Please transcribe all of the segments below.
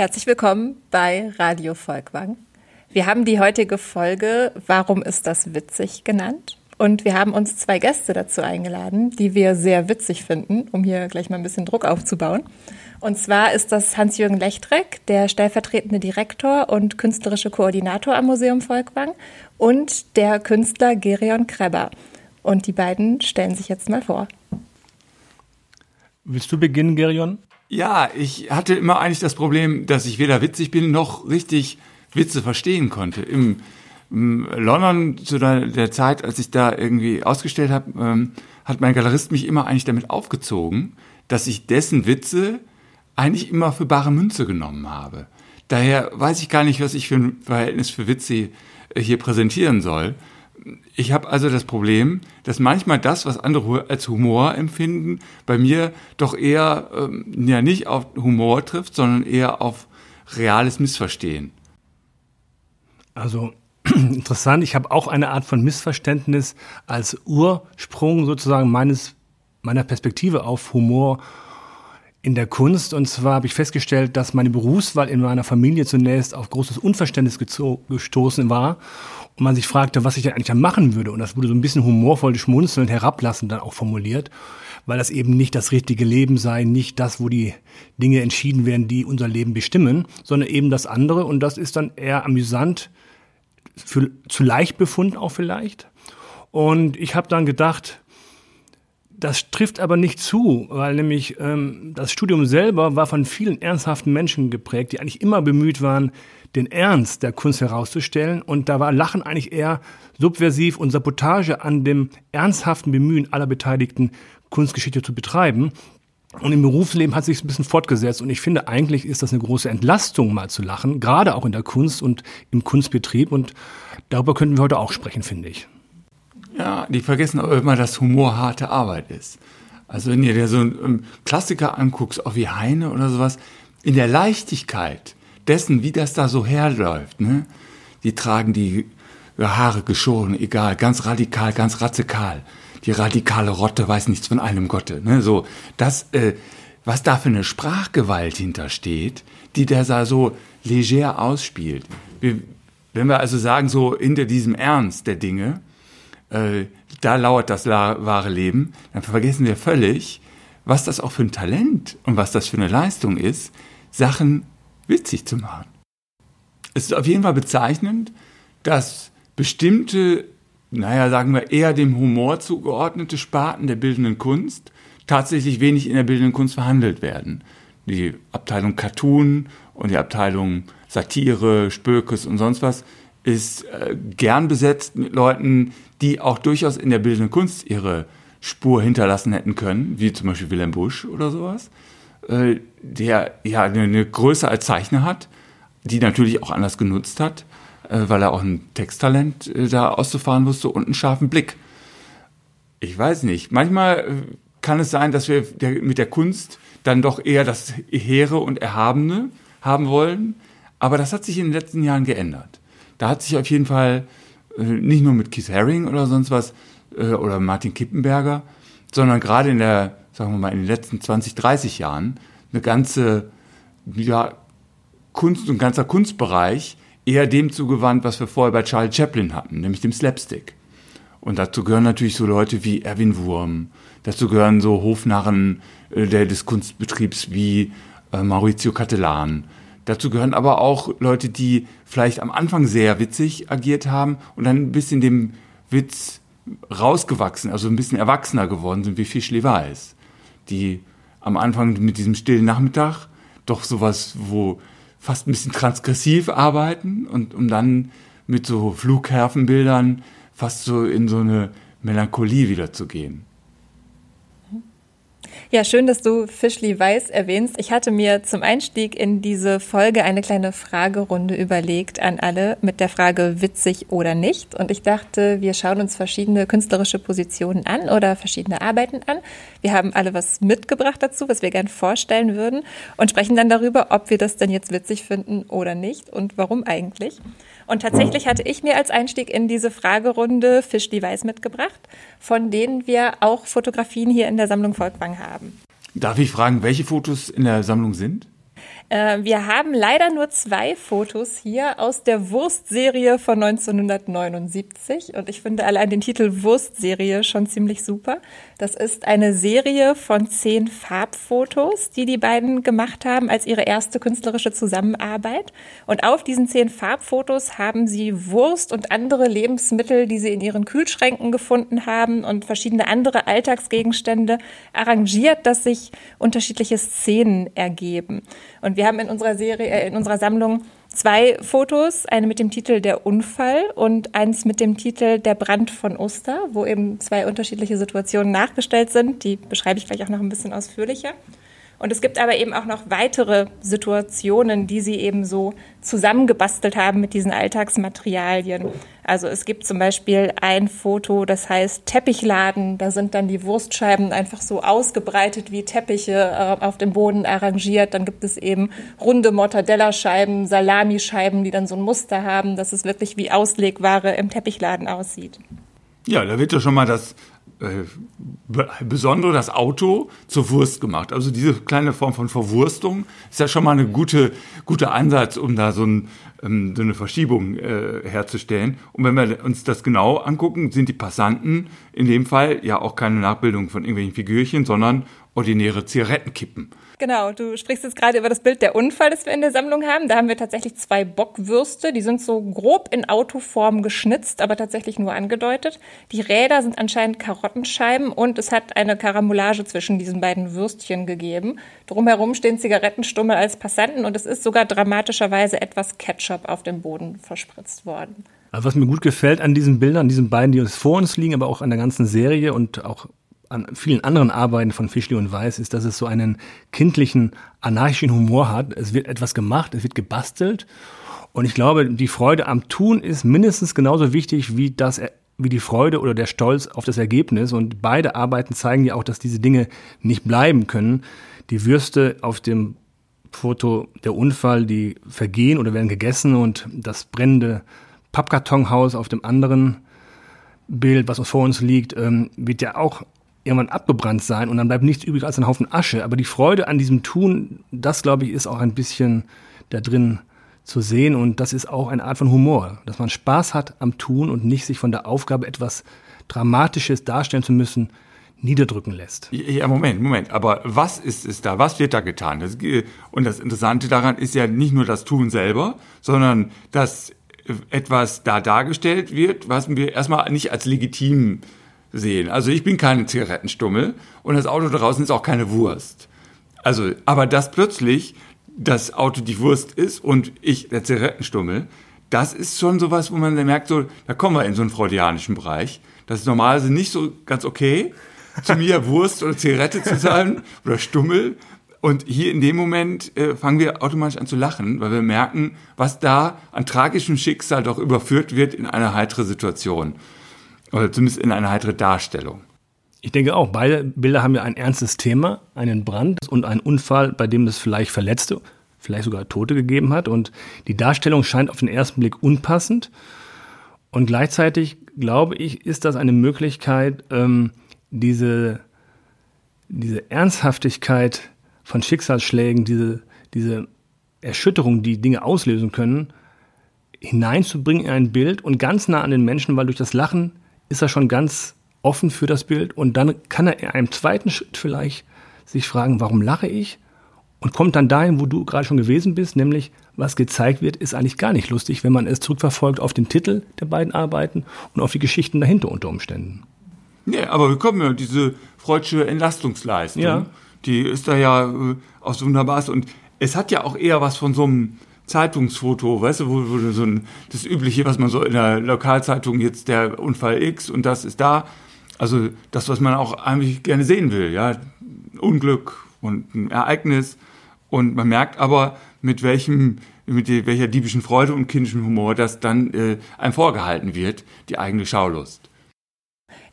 Herzlich willkommen bei Radio Volkwang. Wir haben die heutige Folge Warum ist das witzig genannt? Und wir haben uns zwei Gäste dazu eingeladen, die wir sehr witzig finden, um hier gleich mal ein bisschen Druck aufzubauen. Und zwar ist das Hans-Jürgen Lechtreck, der stellvertretende Direktor und künstlerische Koordinator am Museum Volkwang und der Künstler Gerion Kreber. Und die beiden stellen sich jetzt mal vor. Willst du beginnen, Gerion? Ja, ich hatte immer eigentlich das Problem, dass ich weder witzig bin noch richtig Witze verstehen konnte. Im, im London zu der, der, Zeit, als ich da irgendwie ausgestellt habe, ähm, hat mein Galerist mich immer eigentlich damit aufgezogen, dass ich dessen Witze eigentlich immer für bare Münze genommen habe. Daher weiß ich gar nicht, was ich für ein Verhältnis für Witze hier präsentieren soll ich habe also das Problem, dass manchmal das, was andere als Humor empfinden, bei mir doch eher ähm, ja nicht auf Humor trifft, sondern eher auf reales Missverstehen. Also interessant, ich habe auch eine Art von Missverständnis als Ursprung sozusagen meines meiner Perspektive auf Humor in der Kunst. Und zwar habe ich festgestellt, dass meine Berufswahl in meiner Familie zunächst auf großes Unverständnis gestoßen war und man sich fragte, was ich denn eigentlich dann machen würde. Und das wurde so ein bisschen humorvoll schmunzelnd herablassend dann auch formuliert, weil das eben nicht das richtige Leben sei, nicht das, wo die Dinge entschieden werden, die unser Leben bestimmen, sondern eben das andere. Und das ist dann eher amüsant, für, zu leicht befunden auch vielleicht. Und ich habe dann gedacht, das trifft aber nicht zu, weil nämlich ähm, das Studium selber war von vielen ernsthaften Menschen geprägt, die eigentlich immer bemüht waren, den Ernst der Kunst herauszustellen. Und da war Lachen eigentlich eher subversiv und Sabotage an dem ernsthaften Bemühen aller Beteiligten, Kunstgeschichte zu betreiben. Und im Berufsleben hat sich ein bisschen fortgesetzt. Und ich finde, eigentlich ist das eine große Entlastung, mal zu lachen, gerade auch in der Kunst und im Kunstbetrieb. Und darüber könnten wir heute auch sprechen, finde ich. Ja, die vergessen auch immer, dass Humor harte Arbeit ist. Also wenn ihr dir so einen Klassiker anguckst, auch wie Heine oder sowas, in der Leichtigkeit dessen, wie das da so herläuft. Ne? Die tragen die Haare geschoren, egal, ganz radikal, ganz radikal. Die radikale Rotte weiß nichts von einem Gotte. Ne? So, das, äh, was da für eine Sprachgewalt hintersteht, die der da so leger ausspielt. Wir, wenn wir also sagen, so hinter diesem Ernst der Dinge, äh, da lauert das wahre Leben, dann vergessen wir völlig, was das auch für ein Talent und was das für eine Leistung ist, Sachen witzig zu machen. Es ist auf jeden Fall bezeichnend, dass bestimmte, naja, sagen wir eher dem Humor zugeordnete Sparten der bildenden Kunst tatsächlich wenig in der bildenden Kunst verhandelt werden. Die Abteilung Cartoon und die Abteilung Satire, Spökes und sonst was ist äh, gern besetzt mit Leuten, die auch durchaus in der bildenden Kunst ihre Spur hinterlassen hätten können, wie zum Beispiel Wilhelm Busch oder sowas. Äh, der ja eine Größe als Zeichner hat, die natürlich auch anders genutzt hat, äh, weil er auch ein Texttalent äh, da auszufahren wusste und einen scharfen Blick. Ich weiß nicht. Manchmal kann es sein, dass wir mit der Kunst dann doch eher das Hehre und Erhabene haben wollen. Aber das hat sich in den letzten Jahren geändert. Da hat sich auf jeden Fall nicht nur mit Keith Haring oder sonst was oder Martin Kippenberger, sondern gerade in der sagen wir mal, in den letzten 20, 30 Jahren eine ganze ja, Kunst und ganzer Kunstbereich eher dem zugewandt, was wir vorher bei Charlie Chaplin hatten, nämlich dem Slapstick. Und dazu gehören natürlich so Leute wie Erwin Wurm, dazu gehören so Hofnarren äh, des Kunstbetriebs wie äh, Maurizio Cattelan. Dazu gehören aber auch Leute, die vielleicht am Anfang sehr witzig agiert haben und dann ein bisschen dem Witz rausgewachsen, also ein bisschen erwachsener geworden sind, wie Fischli Weiß die am Anfang mit diesem stillen Nachmittag doch sowas, wo fast ein bisschen transgressiv arbeiten und um dann mit so Flughafenbildern fast so in so eine Melancholie wieder zu gehen. Ja, schön, dass du Fischli Weiß erwähnst. Ich hatte mir zum Einstieg in diese Folge eine kleine Fragerunde überlegt an alle mit der Frage witzig oder nicht. Und ich dachte, wir schauen uns verschiedene künstlerische Positionen an oder verschiedene Arbeiten an. Wir haben alle was mitgebracht dazu, was wir gern vorstellen würden und sprechen dann darüber, ob wir das denn jetzt witzig finden oder nicht und warum eigentlich. Und tatsächlich hatte ich mir als Einstieg in diese Fragerunde Fischli Weiß mitgebracht, von denen wir auch Fotografien hier in der Sammlung Volkwang haben. Darf ich fragen, welche Fotos in der Sammlung sind? Äh, wir haben leider nur zwei Fotos hier aus der Wurstserie von 1979 und ich finde allein den Titel Wurstserie schon ziemlich super. Das ist eine Serie von zehn Farbfotos, die die beiden gemacht haben als ihre erste künstlerische Zusammenarbeit. Und auf diesen zehn Farbfotos haben sie Wurst und andere Lebensmittel, die sie in ihren Kühlschränken gefunden haben und verschiedene andere Alltagsgegenstände arrangiert, dass sich unterschiedliche Szenen ergeben. Und wir haben in unserer Serie, äh, in unserer Sammlung zwei Fotos, eine mit dem Titel Der Unfall und eins mit dem Titel Der Brand von Oster, wo eben zwei unterschiedliche Situationen nachgestellt sind. Die beschreibe ich gleich auch noch ein bisschen ausführlicher. Und es gibt aber eben auch noch weitere Situationen, die sie eben so zusammengebastelt haben mit diesen Alltagsmaterialien. Also es gibt zum Beispiel ein Foto, das heißt Teppichladen. Da sind dann die Wurstscheiben einfach so ausgebreitet wie Teppiche äh, auf dem Boden arrangiert. Dann gibt es eben runde Mortadella-Scheiben, Salamischeiben, die dann so ein Muster haben, dass es wirklich wie Auslegware im Teppichladen aussieht. Ja, da wird ja schon mal das besondere das Auto zur Wurst gemacht. Also diese kleine Form von Verwurstung ist ja schon mal eine gute, guter Ansatz, um da so, ein, ähm, so eine Verschiebung äh, herzustellen. Und wenn wir uns das genau angucken, sind die Passanten in dem Fall ja auch keine Nachbildung von irgendwelchen Figürchen, sondern ordinäre Zigarettenkippen. Genau, du sprichst jetzt gerade über das Bild der Unfall, das wir in der Sammlung haben. Da haben wir tatsächlich zwei Bockwürste, die sind so grob in Autoform geschnitzt, aber tatsächlich nur angedeutet. Die Räder sind anscheinend Karottenscheiben und es hat eine Karambolage zwischen diesen beiden Würstchen gegeben. Drumherum stehen Zigarettenstummel als Passanten und es ist sogar dramatischerweise etwas Ketchup auf dem Boden verspritzt worden. Also was mir gut gefällt an diesen Bildern, an diesen beiden, die uns vor uns liegen, aber auch an der ganzen Serie und auch an vielen anderen Arbeiten von Fischli und Weiß ist, dass es so einen kindlichen, anarchischen Humor hat. Es wird etwas gemacht, es wird gebastelt. Und ich glaube, die Freude am Tun ist mindestens genauso wichtig wie das, wie die Freude oder der Stolz auf das Ergebnis. Und beide Arbeiten zeigen ja auch, dass diese Dinge nicht bleiben können. Die Würste auf dem Foto der Unfall, die vergehen oder werden gegessen und das brennende Pappkartonhaus auf dem anderen Bild, was vor uns liegt, ähm, wird ja auch irgendwann abgebrannt sein und dann bleibt nichts übrig als ein Haufen Asche. Aber die Freude an diesem Tun, das glaube ich, ist auch ein bisschen da drin zu sehen und das ist auch eine Art von Humor, dass man Spaß hat am Tun und nicht sich von der Aufgabe etwas Dramatisches darstellen zu müssen, niederdrücken lässt. Ja, Moment, Moment. Aber was ist es da? Was wird da getan? Das, und das Interessante daran ist ja nicht nur das Tun selber, sondern dass etwas da dargestellt wird, was wir erstmal nicht als legitim sehen. Also ich bin kein Zigarettenstummel und das Auto draußen ist auch keine Wurst. Also, aber dass plötzlich das Auto die Wurst ist und ich der Zigarettenstummel, das ist schon sowas, wo man merkt, so, da kommen wir in so einen freudianischen Bereich. Das ist normalerweise nicht so ganz okay, zu mir Wurst oder Zigarette zu sein oder Stummel. Und hier in dem Moment äh, fangen wir automatisch an zu lachen, weil wir merken, was da an tragischem Schicksal doch überführt wird in eine heitere Situation. Oder zumindest in eine heitere Darstellung. Ich denke auch, beide Bilder haben ja ein ernstes Thema, einen Brand und einen Unfall, bei dem es vielleicht Verletzte, vielleicht sogar Tote gegeben hat. Und die Darstellung scheint auf den ersten Blick unpassend. Und gleichzeitig, glaube ich, ist das eine Möglichkeit, ähm, diese, diese Ernsthaftigkeit von Schicksalsschlägen, diese, diese Erschütterung, die Dinge auslösen können, hineinzubringen in ein Bild und ganz nah an den Menschen, weil durch das Lachen ist er schon ganz offen für das Bild und dann kann er in einem zweiten Schritt vielleicht sich fragen, warum lache ich? Und kommt dann dahin, wo du gerade schon gewesen bist, nämlich was gezeigt wird, ist eigentlich gar nicht lustig, wenn man es zurückverfolgt auf den Titel der beiden Arbeiten und auf die Geschichten dahinter unter Umständen. Ja, aber wir kommen ja diese freudsche Entlastungsleistung, ja. die ist da ja äh, auch so wunderbar. Und es hat ja auch eher was von so einem Zeitungsfoto, weißt du, wo, wo so ein, das Übliche, was man so in der Lokalzeitung jetzt der Unfall X und das ist da. Also das, was man auch eigentlich gerne sehen will, ja. Unglück und ein Ereignis. Und man merkt aber, mit welchem, mit welcher diebischen Freude und kindischem Humor das dann äh, einem vorgehalten wird, die eigene Schaulust.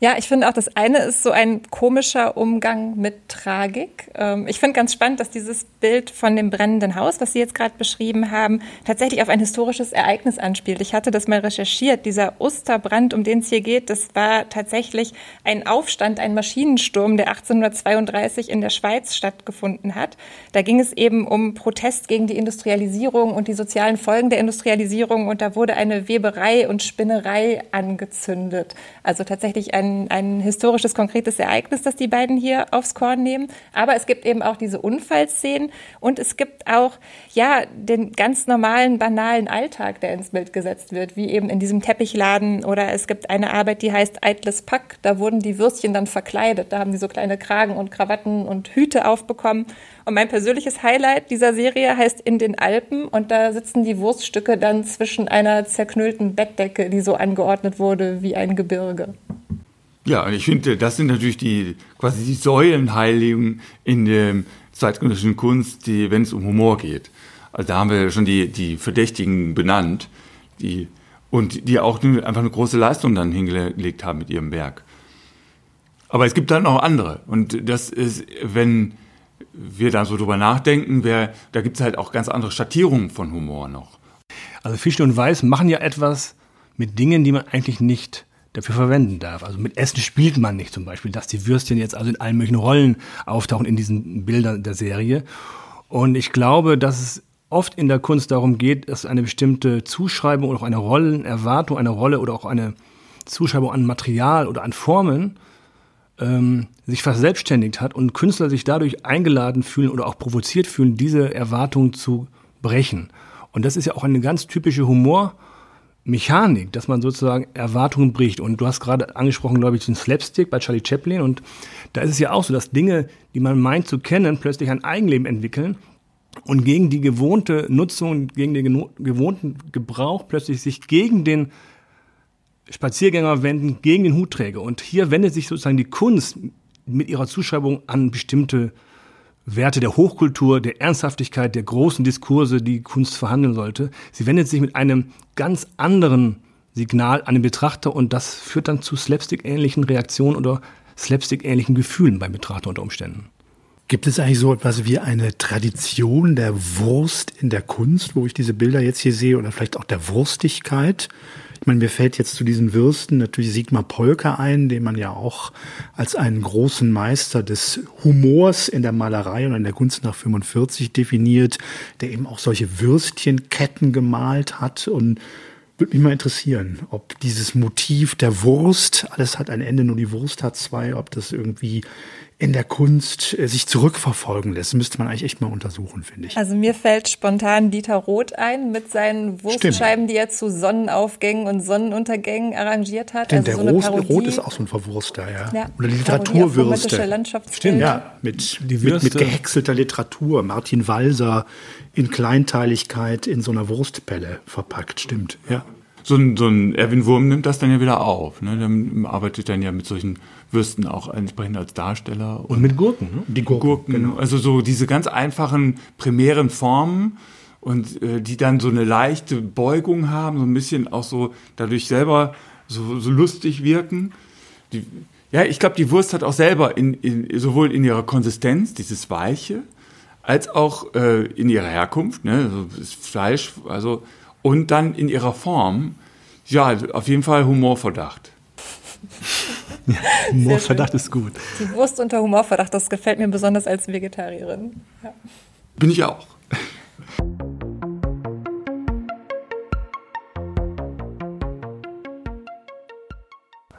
Ja, ich finde auch, das eine ist so ein komischer Umgang mit Tragik. Ähm, ich finde ganz spannend, dass dieses Bild von dem brennenden Haus, was Sie jetzt gerade beschrieben haben, tatsächlich auf ein historisches Ereignis anspielt. Ich hatte das mal recherchiert. Dieser Osterbrand, um den es hier geht, das war tatsächlich ein Aufstand, ein Maschinensturm, der 1832 in der Schweiz stattgefunden hat. Da ging es eben um Protest gegen die Industrialisierung und die sozialen Folgen der Industrialisierung und da wurde eine Weberei und Spinnerei angezündet. Also tatsächlich ein ein, ein historisches, konkretes Ereignis, das die beiden hier aufs Korn nehmen. Aber es gibt eben auch diese Unfallszenen und es gibt auch, ja, den ganz normalen, banalen Alltag, der ins Bild gesetzt wird, wie eben in diesem Teppichladen oder es gibt eine Arbeit, die heißt Eitles Pack. Da wurden die Würstchen dann verkleidet. Da haben die so kleine Kragen und Krawatten und Hüte aufbekommen. Und mein persönliches Highlight dieser Serie heißt In den Alpen und da sitzen die Wurststücke dann zwischen einer zerknüllten Bettdecke, die so angeordnet wurde wie ein Gebirge. Ja, ich finde, das sind natürlich die quasi die Säulenheiligen in der zeitgenössischen Kunst, die, wenn es um Humor geht. Also da haben wir schon die, die Verdächtigen benannt, die und die auch einfach eine große Leistung dann hingelegt haben mit ihrem Werk. Aber es gibt dann auch andere. Und das ist, wenn wir dann so drüber nachdenken, wer, da gibt es halt auch ganz andere Schattierungen von Humor noch. Also Fischl und Weiß machen ja etwas mit Dingen, die man eigentlich nicht dafür verwenden darf. Also mit Essen spielt man nicht zum Beispiel, dass die Würstchen jetzt also in allen möglichen Rollen auftauchen in diesen Bildern der Serie. Und ich glaube, dass es oft in der Kunst darum geht, dass eine bestimmte Zuschreibung oder auch eine Rollenerwartung, eine Rolle oder auch eine Zuschreibung an Material oder an Formen ähm, sich verselbstständigt hat und Künstler sich dadurch eingeladen fühlen oder auch provoziert fühlen, diese Erwartung zu brechen. Und das ist ja auch eine ganz typische Humor- Mechanik, dass man sozusagen Erwartungen bricht. Und du hast gerade angesprochen, glaube ich, den Slapstick bei Charlie Chaplin. Und da ist es ja auch so, dass Dinge, die man meint zu kennen, plötzlich ein Eigenleben entwickeln und gegen die gewohnte Nutzung, gegen den gewohnten Gebrauch plötzlich sich gegen den Spaziergänger wenden, gegen den Hutträger. Und hier wendet sich sozusagen die Kunst mit ihrer Zuschreibung an bestimmte Werte der Hochkultur, der Ernsthaftigkeit, der großen Diskurse, die Kunst verhandeln sollte. Sie wendet sich mit einem ganz anderen Signal an den Betrachter und das führt dann zu Slapstick-ähnlichen Reaktionen oder Slapstick-ähnlichen Gefühlen beim Betrachter unter Umständen. Gibt es eigentlich so etwas wie eine Tradition der Wurst in der Kunst, wo ich diese Bilder jetzt hier sehe, oder vielleicht auch der Wurstigkeit? Ich meine, mir fällt jetzt zu diesen Würsten natürlich Sigmar Polke ein, den man ja auch als einen großen Meister des Humors in der Malerei und in der Kunst nach 45 definiert, der eben auch solche Würstchenketten gemalt hat. Und würde mich mal interessieren, ob dieses Motiv der Wurst, alles hat ein Ende, nur die Wurst hat zwei, ob das irgendwie in der Kunst äh, sich zurückverfolgen lässt. Müsste man eigentlich echt mal untersuchen, finde ich. Also mir fällt spontan Dieter Roth ein mit seinen Wurstscheiben, Stimmt. die er zu Sonnenaufgängen und Sonnenuntergängen arrangiert hat. Stimmt, also der so Roth, Roth ist auch so ein Verwurster, ja. ja Oder die Literaturwürste. Stimmt, ja, mit, mit, mit gehäckselter Literatur. Martin Walser in Kleinteiligkeit in so einer Wurstpelle verpackt, stimmt, ja so ein, so ein Erwin Wurm nimmt das dann ja wieder auf. Ne? Der arbeitet dann ja mit solchen Würsten auch entsprechend als Darsteller. Und, und mit Gurken, ne? Die Gurken, Gurken genau. Also so diese ganz einfachen primären Formen und äh, die dann so eine leichte Beugung haben, so ein bisschen auch so dadurch selber so, so lustig wirken. Die, ja, ich glaube, die Wurst hat auch selber in, in, sowohl in ihrer Konsistenz, dieses Weiche, als auch äh, in ihrer Herkunft, ne, also das Fleisch, also und dann in ihrer Form, ja, auf jeden Fall Humorverdacht. ja, Humorverdacht ist gut. Die Wurst unter Humorverdacht, das gefällt mir besonders als Vegetarierin. Ja. Bin ich auch.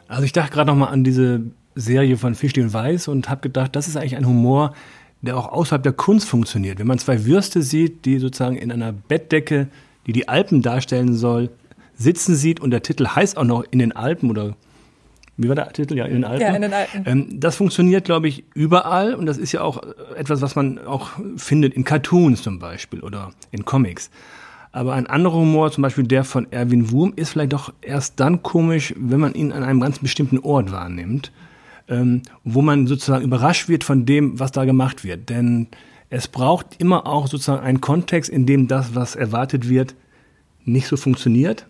Also ich dachte gerade noch mal an diese Serie von Fischli und Weiß und habe gedacht, das ist eigentlich ein Humor, der auch außerhalb der Kunst funktioniert. Wenn man zwei Würste sieht, die sozusagen in einer Bettdecke die die Alpen darstellen soll, sitzen sieht und der Titel heißt auch noch in den Alpen oder wie war der Titel? Ja, in den Alpen. Ja, in den Alpen. Ähm, das funktioniert, glaube ich, überall und das ist ja auch etwas, was man auch findet in Cartoons zum Beispiel oder in Comics. Aber ein anderer Humor, zum Beispiel der von Erwin Wurm, ist vielleicht doch erst dann komisch, wenn man ihn an einem ganz bestimmten Ort wahrnimmt, ähm, wo man sozusagen überrascht wird von dem, was da gemacht wird. Denn es braucht immer auch sozusagen einen Kontext, in dem das, was erwartet wird, nicht so funktioniert,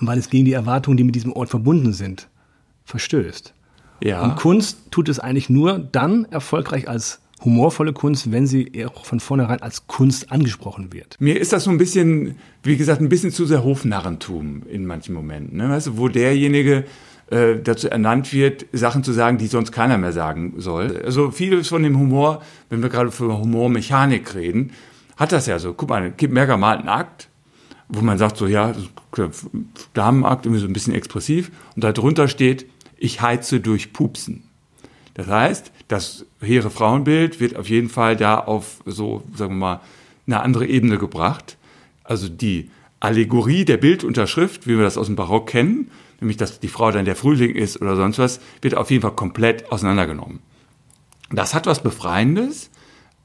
weil es gegen die Erwartungen, die mit diesem Ort verbunden sind, verstößt. Ja. Und Kunst tut es eigentlich nur dann erfolgreich als humorvolle Kunst, wenn sie auch von vornherein als Kunst angesprochen wird. Mir ist das so ein bisschen, wie gesagt, ein bisschen zu sehr Hofnarrentum in manchen Momenten. Ne? Weißt du, wo derjenige äh, dazu ernannt wird, Sachen zu sagen, die sonst keiner mehr sagen soll. Also vieles von dem Humor, wenn wir gerade für Humormechanik reden, hat das ja so. Guck mal, Kip Merger malt einen Akt, wo man sagt so, ja, Damenakt, irgendwie so ein bisschen expressiv. Und da drunter steht, ich heize durch Pupsen. Das heißt, das hehre Frauenbild wird auf jeden Fall da auf so, sagen wir mal, eine andere Ebene gebracht. Also die Allegorie der Bildunterschrift, wie wir das aus dem Barock kennen, nämlich dass die Frau dann der Frühling ist oder sonst was, wird auf jeden Fall komplett auseinandergenommen. Das hat was Befreiendes.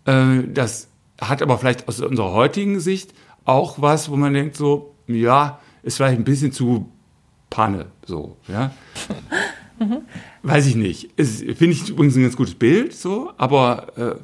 Äh, das hat aber vielleicht aus unserer heutigen Sicht auch was, wo man denkt so, ja, ist vielleicht ein bisschen zu Panne, so, ja. Mhm. Weiß ich nicht. Finde ich übrigens ein ganz gutes Bild, so, aber.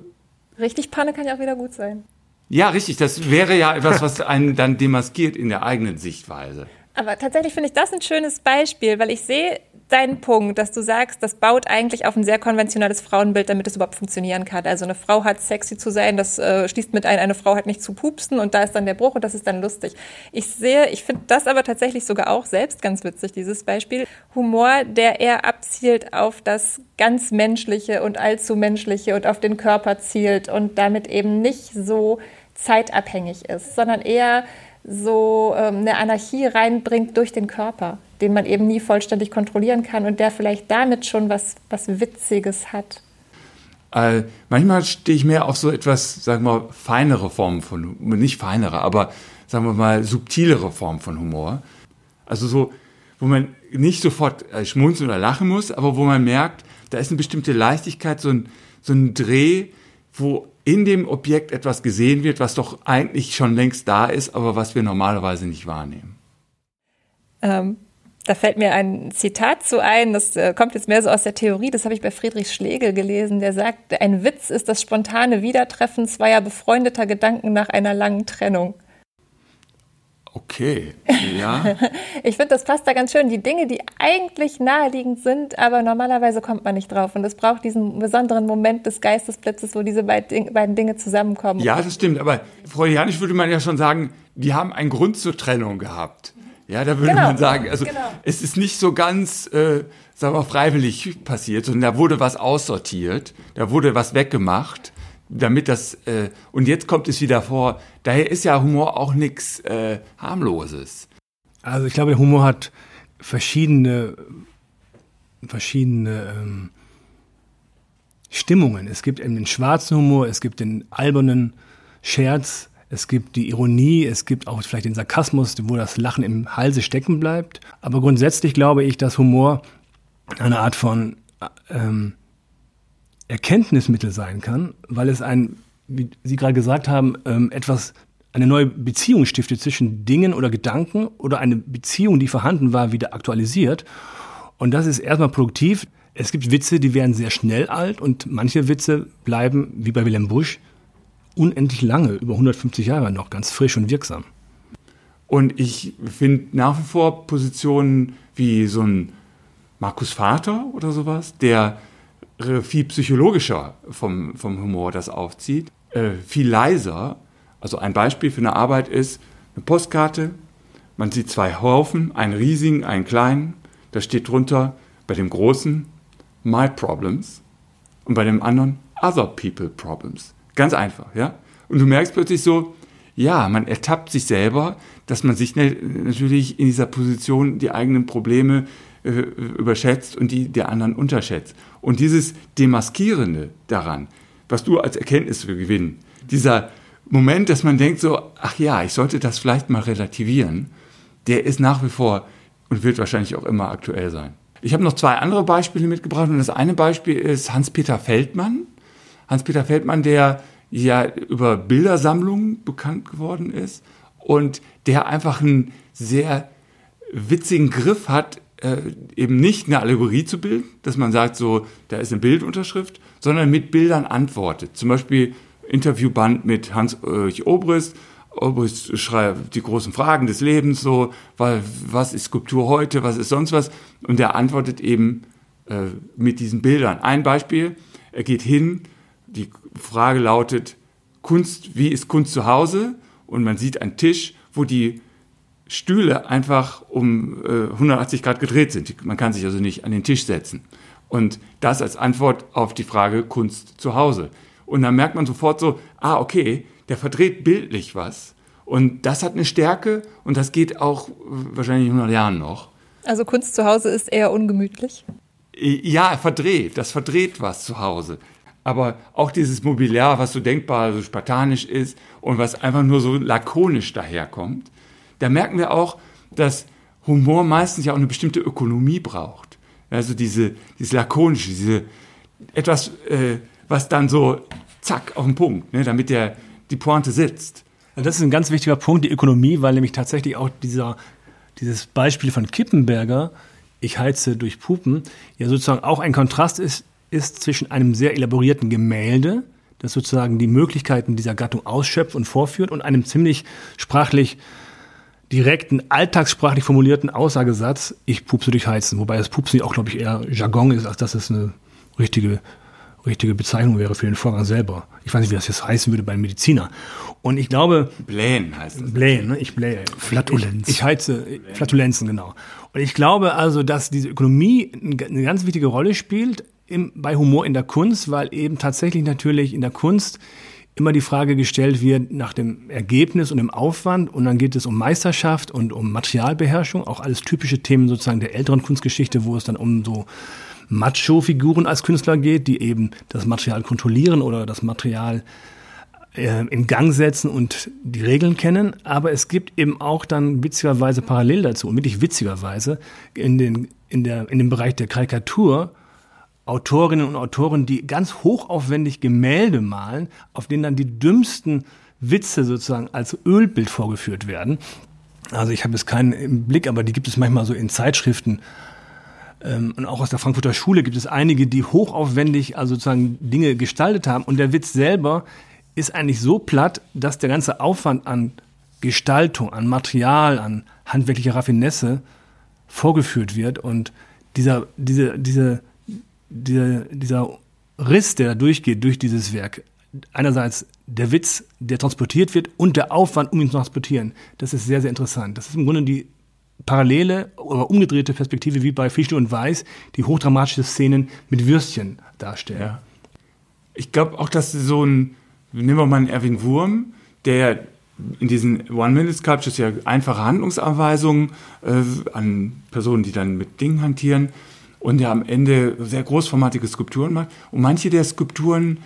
Äh, richtig Panne kann ja auch wieder gut sein. Ja, richtig. Das wäre ja etwas, was einen dann demaskiert in der eigenen Sichtweise. Aber tatsächlich finde ich das ein schönes Beispiel, weil ich sehe deinen Punkt, dass du sagst, das baut eigentlich auf ein sehr konventionelles Frauenbild, damit es überhaupt funktionieren kann. Also eine Frau hat sexy zu sein, das äh, schließt mit ein, eine Frau hat nicht zu pupsen und da ist dann der Bruch und das ist dann lustig. Ich sehe, ich finde das aber tatsächlich sogar auch selbst ganz witzig, dieses Beispiel. Humor, der eher abzielt auf das ganz Menschliche und allzu Menschliche und auf den Körper zielt und damit eben nicht so zeitabhängig ist, sondern eher so ähm, eine Anarchie reinbringt durch den Körper, den man eben nie vollständig kontrollieren kann und der vielleicht damit schon was, was Witziges hat. Äh, manchmal stehe ich mehr auf so etwas, sagen wir mal, feinere Formen von, nicht feinere, aber sagen wir mal subtilere Formen von Humor. Also so, wo man nicht sofort äh, schmunzeln oder lachen muss, aber wo man merkt, da ist eine bestimmte Leichtigkeit, so ein, so ein Dreh, wo in dem Objekt etwas gesehen wird, was doch eigentlich schon längst da ist, aber was wir normalerweise nicht wahrnehmen. Ähm, da fällt mir ein Zitat zu ein, das äh, kommt jetzt mehr so aus der Theorie, das habe ich bei Friedrich Schlegel gelesen, der sagt, ein Witz ist das spontane Wiedertreffen zweier befreundeter Gedanken nach einer langen Trennung. Okay, ja. ich finde, das passt da ganz schön. Die Dinge, die eigentlich naheliegend sind, aber normalerweise kommt man nicht drauf. Und es braucht diesen besonderen Moment des Geistesblitzes, wo diese beiden Dinge zusammenkommen. Ja, das stimmt. Aber freudianisch würde man ja schon sagen, die haben einen Grund zur Trennung gehabt. Ja, da würde genau, man sagen, also genau. es ist nicht so ganz, äh, sagen wir, freiwillig passiert, sondern da wurde was aussortiert, da wurde was weggemacht damit das äh, und jetzt kommt es wieder vor. Daher ist ja Humor auch nichts äh, harmloses. Also ich glaube, der Humor hat verschiedene verschiedene ähm, Stimmungen. Es gibt eben den schwarzen Humor, es gibt den albernen Scherz, es gibt die Ironie, es gibt auch vielleicht den Sarkasmus, wo das Lachen im Halse stecken bleibt. Aber grundsätzlich glaube ich, dass Humor eine Art von ähm, Erkenntnismittel sein kann, weil es ein, wie Sie gerade gesagt haben, ähm, etwas, eine neue Beziehung stiftet zwischen Dingen oder Gedanken oder eine Beziehung, die vorhanden war, wieder aktualisiert. Und das ist erstmal produktiv. Es gibt Witze, die werden sehr schnell alt und manche Witze bleiben, wie bei Wilhelm Busch, unendlich lange, über 150 Jahre noch, ganz frisch und wirksam. Und ich finde nach wie vor Positionen wie so ein Markus Vater oder sowas, der viel psychologischer vom, vom Humor das aufzieht, äh, viel leiser. Also ein Beispiel für eine Arbeit ist eine Postkarte. Man sieht zwei Haufen, einen riesigen, einen kleinen. Da steht drunter bei dem großen My Problems und bei dem anderen Other People Problems. Ganz einfach, ja. Und du merkst plötzlich so, ja, man ertappt sich selber, dass man sich natürlich in dieser Position die eigenen Probleme äh, überschätzt und die der anderen unterschätzt. Und dieses Demaskierende daran, was du als Erkenntnis gewinnen, dieser Moment, dass man denkt so, ach ja, ich sollte das vielleicht mal relativieren, der ist nach wie vor und wird wahrscheinlich auch immer aktuell sein. Ich habe noch zwei andere Beispiele mitgebracht und das eine Beispiel ist Hans-Peter Feldmann. Hans-Peter Feldmann, der ja über Bildersammlungen bekannt geworden ist und der einfach einen sehr witzigen Griff hat äh, eben nicht eine Allegorie zu bilden, dass man sagt, so, da ist eine Bildunterschrift, sondern mit Bildern antwortet. Zum Beispiel Interviewband mit Hans-Ulrich Obrist Obrist schreibt die großen Fragen des Lebens, so, weil, was ist Skulptur heute, was ist sonst was? Und er antwortet eben äh, mit diesen Bildern. Ein Beispiel, er geht hin, die Frage lautet, Kunst, wie ist Kunst zu Hause? Und man sieht einen Tisch, wo die Stühle einfach um äh, 180 Grad gedreht sind. Man kann sich also nicht an den Tisch setzen. Und das als Antwort auf die Frage Kunst zu Hause. Und dann merkt man sofort so, ah, okay, der verdreht bildlich was. Und das hat eine Stärke und das geht auch wahrscheinlich in 100 Jahren noch. Also Kunst zu Hause ist eher ungemütlich? Ja, er verdreht, das verdreht was zu Hause. Aber auch dieses Mobiliar, was so denkbar, so spartanisch ist und was einfach nur so lakonisch daherkommt, da merken wir auch, dass Humor meistens ja auch eine bestimmte Ökonomie braucht. Also diese, dieses lakonische, diese etwas, äh, was dann so zack auf den Punkt, ne, damit der die Pointe sitzt. Das ist ein ganz wichtiger Punkt, die Ökonomie, weil nämlich tatsächlich auch dieser, dieses Beispiel von Kippenberger, ich heize durch Pupen, ja sozusagen auch ein Kontrast ist, ist zwischen einem sehr elaborierten Gemälde, das sozusagen die Möglichkeiten dieser Gattung ausschöpft und vorführt, und einem ziemlich sprachlich direkten, alltagssprachlich formulierten Aussagesatz, ich pupse durch Heizen. Wobei das Pupsen auch, glaube ich, eher Jargon ist, als dass es eine richtige richtige Bezeichnung wäre für den Vorgang selber. Ich weiß nicht, wie das jetzt heißen würde beim Mediziner. Und ich glaube. Blähen heißt es. Blähen, ne? Ich blähe. Flatulenz. Ich, ich heize Blähen. Flatulenzen, genau. Und ich glaube also, dass diese Ökonomie eine ganz wichtige Rolle spielt im, bei Humor in der Kunst, weil eben tatsächlich natürlich in der Kunst immer die Frage gestellt wird nach dem Ergebnis und dem Aufwand und dann geht es um Meisterschaft und um Materialbeherrschung, auch alles typische Themen sozusagen der älteren Kunstgeschichte, wo es dann um so Macho-Figuren als Künstler geht, die eben das Material kontrollieren oder das Material äh, in Gang setzen und die Regeln kennen. Aber es gibt eben auch dann witzigerweise parallel dazu, und wirklich witzigerweise, in, den, in, der, in dem Bereich der Karikatur, Autorinnen und Autoren, die ganz hochaufwendig Gemälde malen, auf denen dann die dümmsten Witze sozusagen als Ölbild vorgeführt werden. Also ich habe jetzt keinen im Blick, aber die gibt es manchmal so in Zeitschriften ähm, und auch aus der Frankfurter Schule gibt es einige, die hochaufwendig also sozusagen Dinge gestaltet haben. Und der Witz selber ist eigentlich so platt, dass der ganze Aufwand an Gestaltung, an Material, an handwerklicher Raffinesse vorgeführt wird. Und dieser, diese, diese, dieser, dieser Riss, der da durchgeht durch dieses Werk, einerseits der Witz, der transportiert wird und der Aufwand, um ihn zu transportieren, das ist sehr, sehr interessant. Das ist im Grunde die parallele oder umgedrehte Perspektive wie bei Fichte und Weiß, die hochdramatische Szenen mit Würstchen darstellen. Ja. Ich glaube auch, dass so ein, nehmen wir mal einen Erwin Wurm, der in diesen One-Minute-Sculptures ja einfache Handlungsanweisungen äh, an Personen, die dann mit Dingen hantieren und der am Ende sehr großformatige Skulpturen macht. Und manche der Skulpturen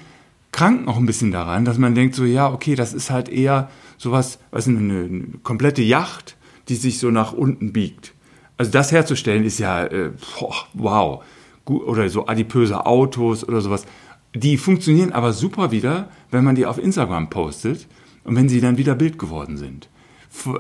kranken auch ein bisschen daran, dass man denkt so, ja, okay, das ist halt eher sowas, was eine, eine komplette Yacht, die sich so nach unten biegt. Also das herzustellen ist ja, äh, wow. Oder so adipöse Autos oder sowas. Die funktionieren aber super wieder, wenn man die auf Instagram postet und wenn sie dann wieder Bild geworden sind.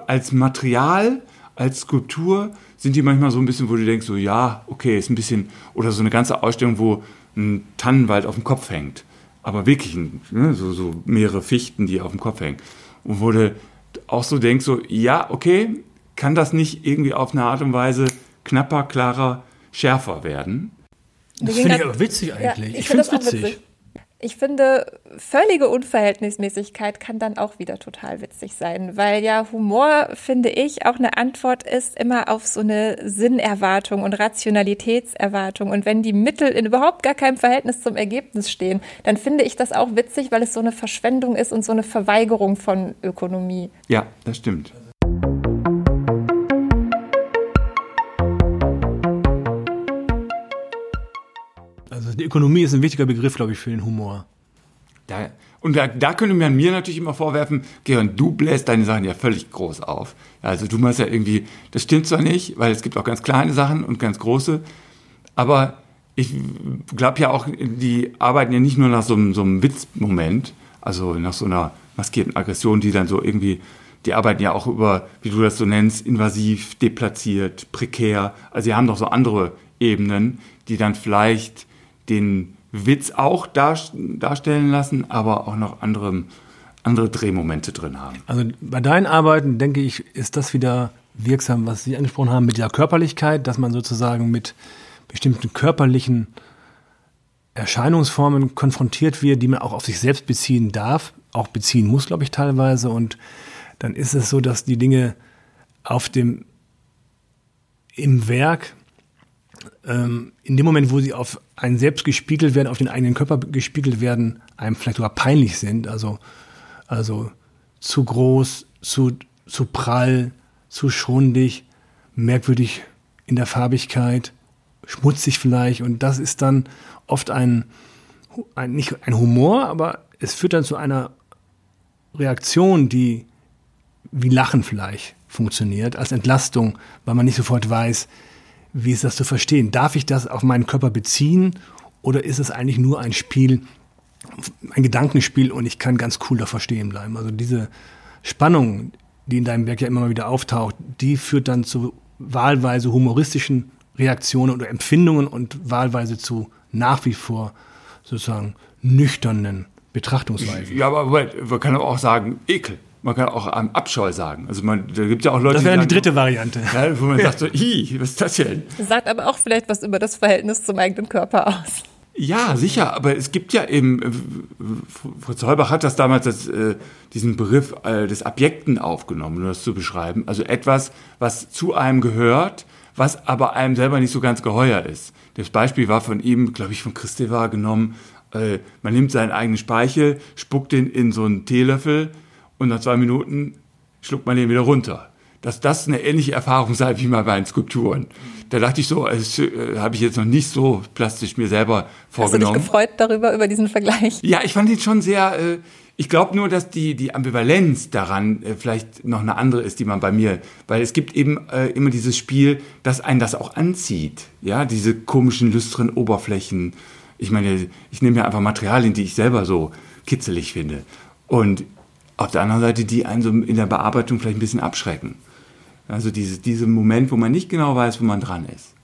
Als Material, als Skulptur sind die manchmal so ein bisschen, wo du denkst, so ja, okay, ist ein bisschen, oder so eine ganze Ausstellung, wo ein Tannenwald auf dem Kopf hängt. Aber wirklich, ne, so, so mehrere Fichten, die auf dem Kopf hängen. Und wo du auch so denkst, so ja, okay, kann das nicht irgendwie auf eine Art und Weise knapper, klarer, schärfer werden? Das finde ich aber witzig eigentlich. Ja, ich, ich finde es witzig. witzig. Ich finde, völlige Unverhältnismäßigkeit kann dann auch wieder total witzig sein, weil ja Humor, finde ich, auch eine Antwort ist immer auf so eine Sinnerwartung und Rationalitätserwartung. Und wenn die Mittel in überhaupt gar keinem Verhältnis zum Ergebnis stehen, dann finde ich das auch witzig, weil es so eine Verschwendung ist und so eine Verweigerung von Ökonomie. Ja, das stimmt. Die Ökonomie ist ein wichtiger Begriff, glaube ich, für den Humor. Da, und da, da könnte man mir natürlich immer vorwerfen, Georg, du bläst deine Sachen ja völlig groß auf. Also du machst ja irgendwie, das stimmt zwar nicht, weil es gibt auch ganz kleine Sachen und ganz große, aber ich glaube ja auch, die arbeiten ja nicht nur nach so so einem Witzmoment, also nach so einer maskierten Aggression, die dann so irgendwie, die arbeiten ja auch über, wie du das so nennst, invasiv, deplatziert, prekär. Also sie haben doch so andere Ebenen, die dann vielleicht den Witz auch darstellen lassen, aber auch noch andere, andere Drehmomente drin haben. Also bei deinen Arbeiten, denke ich, ist das wieder wirksam, was Sie angesprochen haben, mit der Körperlichkeit, dass man sozusagen mit bestimmten körperlichen Erscheinungsformen konfrontiert wird, die man auch auf sich selbst beziehen darf, auch beziehen muss, glaube ich, teilweise. Und dann ist es so, dass die Dinge auf dem, im Werk, ähm, in dem Moment, wo sie auf einen selbst gespiegelt werden, auf den eigenen Körper gespiegelt werden, einem vielleicht sogar peinlich sind. Also, also zu groß, zu, zu prall, zu schrundig, merkwürdig in der Farbigkeit, schmutzig vielleicht. Und das ist dann oft ein, ein, nicht ein Humor, aber es führt dann zu einer Reaktion, die wie Lachen vielleicht funktioniert, als Entlastung, weil man nicht sofort weiß, wie ist das zu verstehen. Darf ich das auf meinen Körper beziehen oder ist es eigentlich nur ein Spiel, ein Gedankenspiel und ich kann ganz cool davor stehen bleiben? Also diese Spannung, die in deinem Werk ja immer mal wieder auftaucht, die führt dann zu wahlweise humoristischen Reaktionen oder Empfindungen und wahlweise zu nach wie vor sozusagen nüchternen Betrachtungsweisen. Ja, aber man kann auch sagen, Ekel. Man kann auch Abscheu sagen. Also man, da gibt ja auch Leute, das wäre die die dritte Variante. Ja, wo man sagt so, Ih, was ist das denn? Sagt aber auch vielleicht was über das Verhältnis zum eigenen Körper aus. Ja, sicher, aber es gibt ja eben, äh, Fritz Heubach hat das damals, das, äh, diesen Begriff äh, des Abjekten aufgenommen, um das zu beschreiben. Also etwas, was zu einem gehört, was aber einem selber nicht so ganz geheuer ist. Das Beispiel war von ihm, glaube ich, von Christeva genommen. Äh, man nimmt seinen eigenen Speichel, spuckt den in so einen Teelöffel und nach zwei Minuten schluckt man den wieder runter. Dass das eine ähnliche Erfahrung sei wie bei meinen Skulpturen. Da dachte ich so, das äh, habe ich jetzt noch nicht so plastisch mir selber vorgenommen. Hast du dich gefreut darüber, über diesen Vergleich? Ja, ich fand ihn schon sehr, äh, ich glaube nur, dass die, die Ambivalenz daran äh, vielleicht noch eine andere ist, die man bei mir, weil es gibt eben äh, immer dieses Spiel, dass einen das auch anzieht. Ja, diese komischen, lüsteren Oberflächen. Ich meine, ich nehme ja einfach Materialien, die ich selber so kitzelig finde. Und auf der anderen Seite, die einen so in der Bearbeitung vielleicht ein bisschen abschrecken. Also diese, diese Moment, wo man nicht genau weiß, wo man dran ist.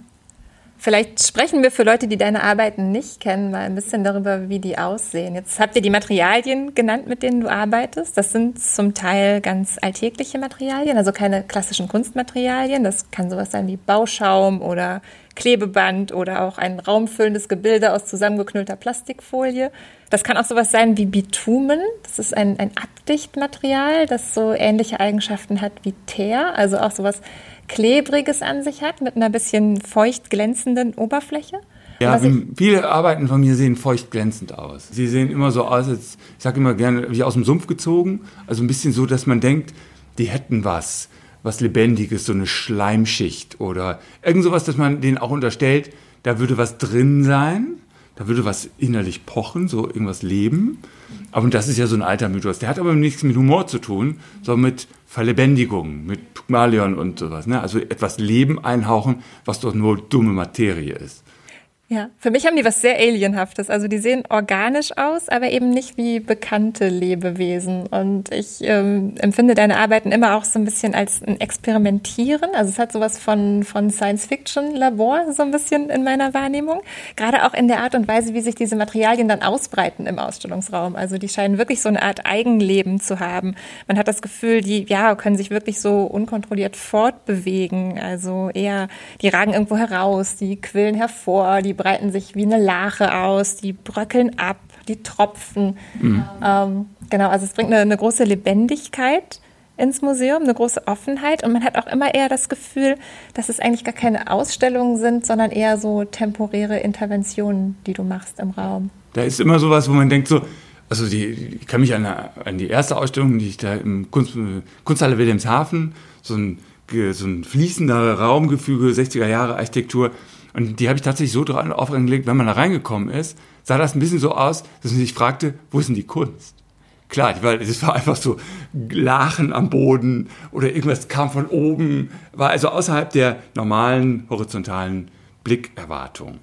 Vielleicht sprechen wir für Leute, die deine Arbeiten nicht kennen, mal ein bisschen darüber, wie die aussehen. Jetzt habt ihr die Materialien genannt, mit denen du arbeitest. Das sind zum Teil ganz alltägliche Materialien, also keine klassischen Kunstmaterialien. Das kann sowas sein wie Bauschaum oder Klebeband oder auch ein raumfüllendes Gebilde aus zusammengeknüllter Plastikfolie. Das kann auch sowas sein wie Bitumen. Das ist ein, ein Abdichtmaterial, das so ähnliche Eigenschaften hat wie Teer, also auch sowas Klebriges an sich hat mit einer bisschen feucht glänzenden Oberfläche. Ja, viele Arbeiten von mir sehen feucht glänzend aus. Sie sehen immer so aus, als, ich sage immer gerne, wie aus dem Sumpf gezogen. Also ein bisschen so, dass man denkt, die hätten was was Lebendiges, so eine Schleimschicht oder irgend sowas, dass man denen auch unterstellt, da würde was drin sein, da würde was innerlich pochen, so irgendwas leben. Aber das ist ja so ein alter Mythos. Der hat aber nichts mit Humor zu tun, sondern mit Verlebendigung, mit Pygmalion und sowas. Ne? Also etwas Leben einhauchen, was doch nur dumme Materie ist. Ja, für mich haben die was sehr Alienhaftes. Also die sehen organisch aus, aber eben nicht wie bekannte Lebewesen. Und ich ähm, empfinde deine Arbeiten immer auch so ein bisschen als ein Experimentieren. Also es hat sowas von, von Science-Fiction-Labor, so ein bisschen in meiner Wahrnehmung. Gerade auch in der Art und Weise, wie sich diese Materialien dann ausbreiten im Ausstellungsraum. Also die scheinen wirklich so eine Art Eigenleben zu haben. Man hat das Gefühl, die ja, können sich wirklich so unkontrolliert fortbewegen. Also eher, die ragen irgendwo heraus, die quillen hervor, die breiten sich wie eine Lache aus, die bröckeln ab, die tropfen. Mhm. Ähm, genau, also es bringt eine, eine große Lebendigkeit ins Museum, eine große Offenheit und man hat auch immer eher das Gefühl, dass es eigentlich gar keine Ausstellungen sind, sondern eher so temporäre Interventionen, die du machst im Raum. Da ist immer sowas, wo man denkt so, also die, ich kann mich an, an die erste Ausstellung, die ich da im Kunst, Kunsthalle Wilhelmshaven, so ein, so ein fließender Raumgefüge, 60er Jahre Architektur, und die habe ich tatsächlich so drauf angelegt, wenn man da reingekommen ist, sah das ein bisschen so aus, dass man sich fragte, wo ist denn die Kunst? Klar, weil es war einfach so Lachen am Boden oder irgendwas kam von oben, war also außerhalb der normalen horizontalen Blickerwartung.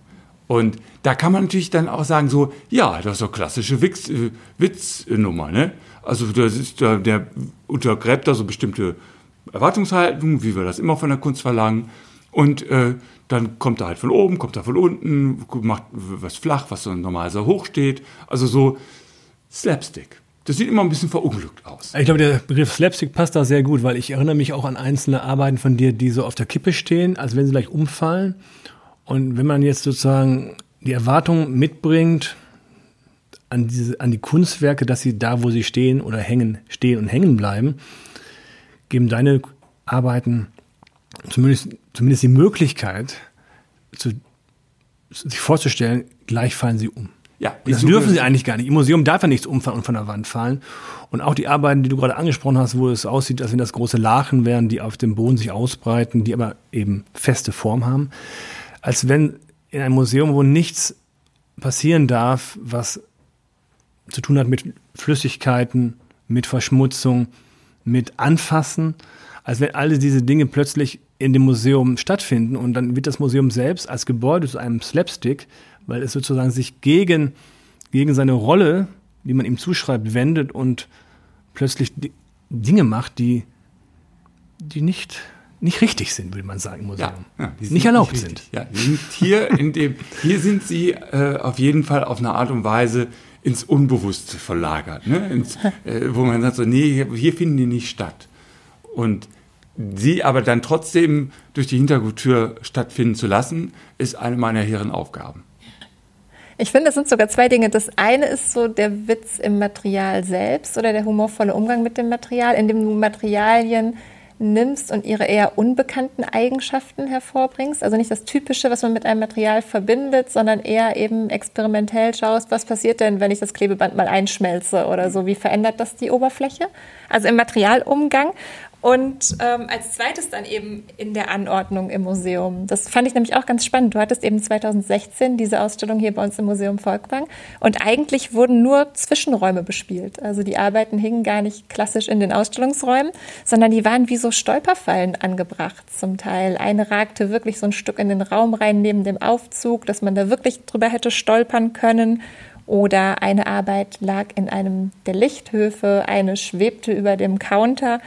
Und da kann man natürlich dann auch sagen, so, ja, das ist so klassische äh, Witznummer, ne? Also das ist, der, der untergräbt da so bestimmte Erwartungshaltungen, wie wir das immer von der Kunst verlangen. Und äh, dann kommt er halt von oben, kommt er von unten, macht was flach, was so normal so hoch steht. Also so Slapstick. Das sieht immer ein bisschen verunglückt aus. Ich glaube, der Begriff Slapstick passt da sehr gut, weil ich erinnere mich auch an einzelne Arbeiten von dir, die so auf der Kippe stehen, als wenn sie gleich umfallen. Und wenn man jetzt sozusagen die Erwartung mitbringt an diese, an die Kunstwerke, dass sie da, wo sie stehen oder hängen, stehen und hängen bleiben, geben deine Arbeiten zumindest, zumindest die Möglichkeit, zu, sich vorzustellen, gleich fallen sie um. Ja, das dürfen sie eigentlich gar nicht. Im Museum darf ja nichts umfallen und von der Wand fallen. Und auch die Arbeiten, die du gerade angesprochen hast, wo es aussieht, als wenn das große Lachen wären, die auf dem Boden sich ausbreiten, die aber eben feste Form haben. Als wenn in einem Museum, wo nichts passieren darf, was zu tun hat mit Flüssigkeiten, mit Verschmutzung, mit Anfassen, als wenn alle diese Dinge plötzlich in dem Museum stattfinden und dann wird das Museum selbst als Gebäude zu einem Slapstick, weil es sozusagen sich gegen, gegen seine Rolle, die man ihm zuschreibt, wendet und plötzlich Dinge macht, die, die nicht, nicht richtig sind, würde man sagen, im Museum. Ja, ja, nicht erlaubt nicht sind. Ja, sind hier, in dem, hier sind sie äh, auf jeden Fall auf eine Art und Weise ins Unbewusste verlagert, ne? ins, äh, wo man sagt so, nee, hier finden die nicht statt. Und sie aber dann trotzdem durch die Hintertür stattfinden zu lassen, ist eine meiner hehren Aufgaben. Ich finde, es sind sogar zwei Dinge. Das eine ist so der Witz im Material selbst oder der humorvolle Umgang mit dem Material, in dem du Materialien nimmst und ihre eher unbekannten Eigenschaften hervorbringst. Also nicht das Typische, was man mit einem Material verbindet, sondern eher eben experimentell schaust, was passiert denn, wenn ich das Klebeband mal einschmelze oder so. Wie verändert das die Oberfläche? Also im Materialumgang. Und ähm, als zweites dann eben in der Anordnung im Museum. Das fand ich nämlich auch ganz spannend. Du hattest eben 2016 diese Ausstellung hier bei uns im Museum Volkwang und eigentlich wurden nur Zwischenräume bespielt. Also die Arbeiten hingen gar nicht klassisch in den Ausstellungsräumen, sondern die waren wie so Stolperfallen angebracht zum Teil. Eine ragte wirklich so ein Stück in den Raum rein neben dem Aufzug, dass man da wirklich drüber hätte stolpern können. Oder eine Arbeit lag in einem der Lichthöfe, eine schwebte über dem Counter.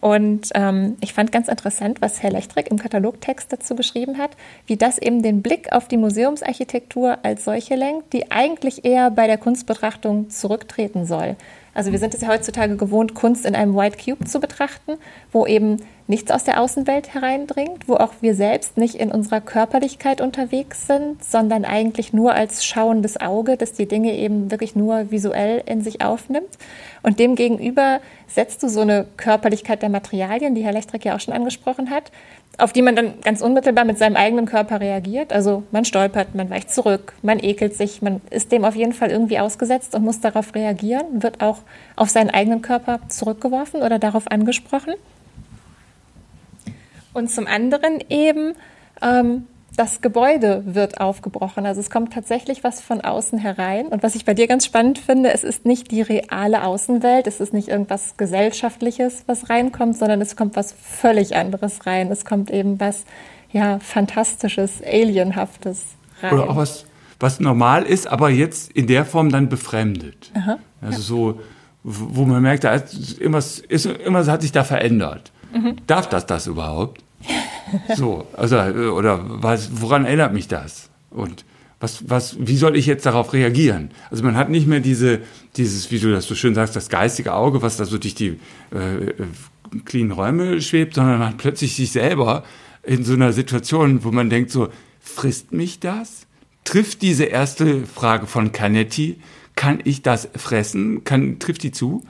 Und ähm, ich fand ganz interessant, was Herr Lechtrik im Katalogtext dazu geschrieben hat, wie das eben den Blick auf die Museumsarchitektur als solche lenkt, die eigentlich eher bei der Kunstbetrachtung zurücktreten soll. Also wir sind es ja heutzutage gewohnt, Kunst in einem White Cube zu betrachten, wo eben nichts aus der Außenwelt hereindringt, wo auch wir selbst nicht in unserer Körperlichkeit unterwegs sind, sondern eigentlich nur als schauendes Auge, das die Dinge eben wirklich nur visuell in sich aufnimmt. Und demgegenüber setzt du so eine Körperlichkeit der Materialien, die Herr Lechtrik ja auch schon angesprochen hat, auf die man dann ganz unmittelbar mit seinem eigenen Körper reagiert. Also man stolpert, man weicht zurück, man ekelt sich, man ist dem auf jeden Fall irgendwie ausgesetzt und muss darauf reagieren, wird auch auf seinen eigenen Körper zurückgeworfen oder darauf angesprochen. Und zum anderen eben ähm, das Gebäude wird aufgebrochen. Also es kommt tatsächlich was von außen herein. Und was ich bei dir ganz spannend finde, es ist nicht die reale Außenwelt, es ist nicht irgendwas Gesellschaftliches, was reinkommt, sondern es kommt was völlig anderes rein. Es kommt eben was, ja, Fantastisches, Alienhaftes rein. Oder auch was, was normal ist, aber jetzt in der Form dann befremdet. Aha, also ja. so, wo man merkt, da ist, irgendwas, ist, irgendwas hat sich da verändert. Mhm. Darf das das überhaupt? So, also, oder was, woran erinnert mich das? Und was, was, wie soll ich jetzt darauf reagieren? Also man hat nicht mehr diese, dieses, wie du das so schön sagst, das geistige Auge, was da so durch die äh, clean Räume schwebt, sondern man hat plötzlich sich selber in so einer Situation, wo man denkt so, frisst mich das? Trifft diese erste Frage von Canetti, kann ich das fressen? Kann, trifft die zu?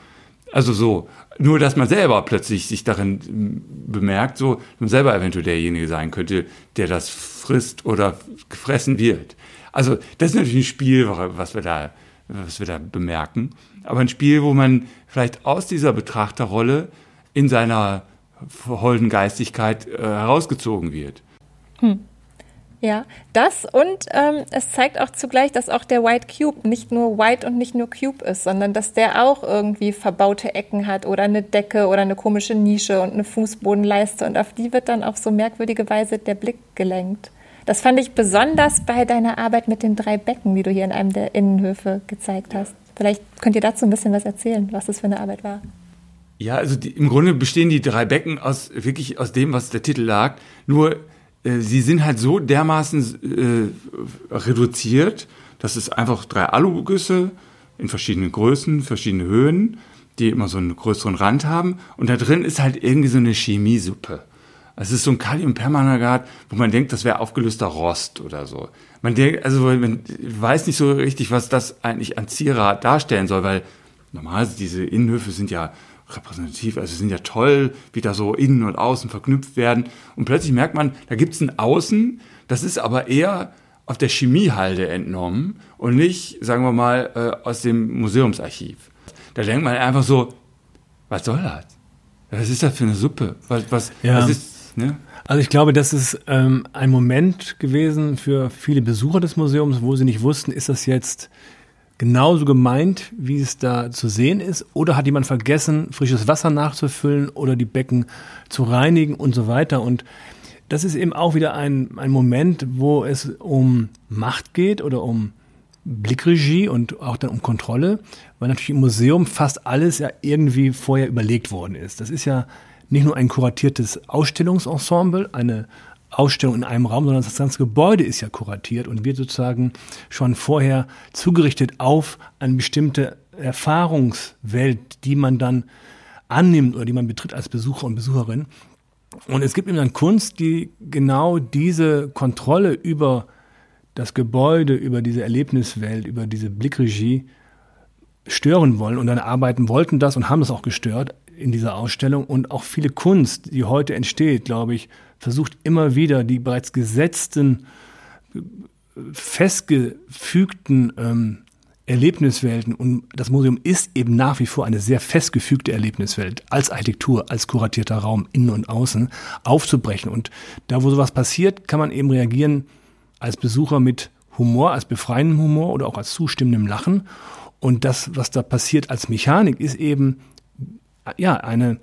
Also so, nur dass man selber plötzlich sich darin bemerkt, so man selber eventuell derjenige sein könnte, der das frisst oder gefressen wird. Also das ist natürlich ein Spiel, was wir da, was wir da bemerken. Aber ein Spiel, wo man vielleicht aus dieser Betrachterrolle in seiner holden Geistigkeit äh, herausgezogen wird. Hm. Ja, das und ähm, es zeigt auch zugleich, dass auch der White Cube nicht nur White und nicht nur Cube ist, sondern dass der auch irgendwie verbaute Ecken hat oder eine Decke oder eine komische Nische und eine Fußbodenleiste und auf die wird dann auf so merkwürdige Weise der Blick gelenkt. Das fand ich besonders bei deiner Arbeit mit den drei Becken, die du hier in einem der Innenhöfe gezeigt hast. Vielleicht könnt ihr dazu ein bisschen was erzählen, was das für eine Arbeit war. Ja, also die, im Grunde bestehen die drei Becken aus wirklich aus dem, was der Titel lag. Nur äh, sie sind halt so dermaßen äh, reduziert, dass es einfach drei Alugüsse in verschiedenen Größen, verschiedene Höhen, die immer so einen größeren Rand haben. Und da drin ist halt irgendwie so eine Chemiesuppe. Es ist so ein Kaliumpermanagat, wo man denkt, das wäre aufgelöster Rost oder so. Man denkt, also man weiß nicht so richtig, was das eigentlich an Zierat darstellen soll, weil normal diese Innenhöfe sind ja repräsentativ, also sind ja toll, wie da so innen und außen verknüpft werden. Und plötzlich merkt man, da gibt es ein Außen, das ist aber eher auf der Chemiehalde entnommen und nicht, sagen wir mal, äh, aus dem Museumsarchiv. Da denkt man einfach so, was soll das? Was ist das für eine Suppe? Was, was, ja. was ist, ne? Also ich glaube, das ist ähm, ein Moment gewesen für viele Besucher des Museums, wo sie nicht wussten, ist das jetzt genauso gemeint, wie es da zu sehen ist? Oder hat jemand vergessen, frisches Wasser nachzufüllen oder die Becken zu reinigen und so weiter? Und das ist eben auch wieder ein, ein Moment, wo es um Macht geht oder um Blickregie und auch dann um Kontrolle, weil natürlich im Museum fast alles ja irgendwie vorher überlegt worden ist. Das ist ja nicht nur ein kuratiertes Ausstellungsensemble, eine Ausstellung in einem Raum, sondern das ganze Gebäude ist ja kuratiert und wird sozusagen schon vorher zugerichtet auf eine bestimmte Erfahrungswelt, die man dann annimmt oder die man betritt als Besucher und Besucherin. Und es gibt eben dann Kunst, die genau diese Kontrolle über das Gebäude, über diese Erlebniswelt, über diese Blickregie stören wollen und dann arbeiten wollten das und haben das auch gestört in dieser Ausstellung. Und auch viele Kunst, die heute entsteht, glaube ich, versucht immer wieder die bereits gesetzten, festgefügten ähm, Erlebniswelten und das Museum ist eben nach wie vor eine sehr festgefügte Erlebniswelt als Architektur, als kuratierter Raum innen und außen aufzubrechen. Und da, wo sowas passiert, kann man eben reagieren als Besucher mit Humor, als befreiendem Humor oder auch als zustimmendem Lachen. Und das, was da passiert als Mechanik, ist eben ja eine,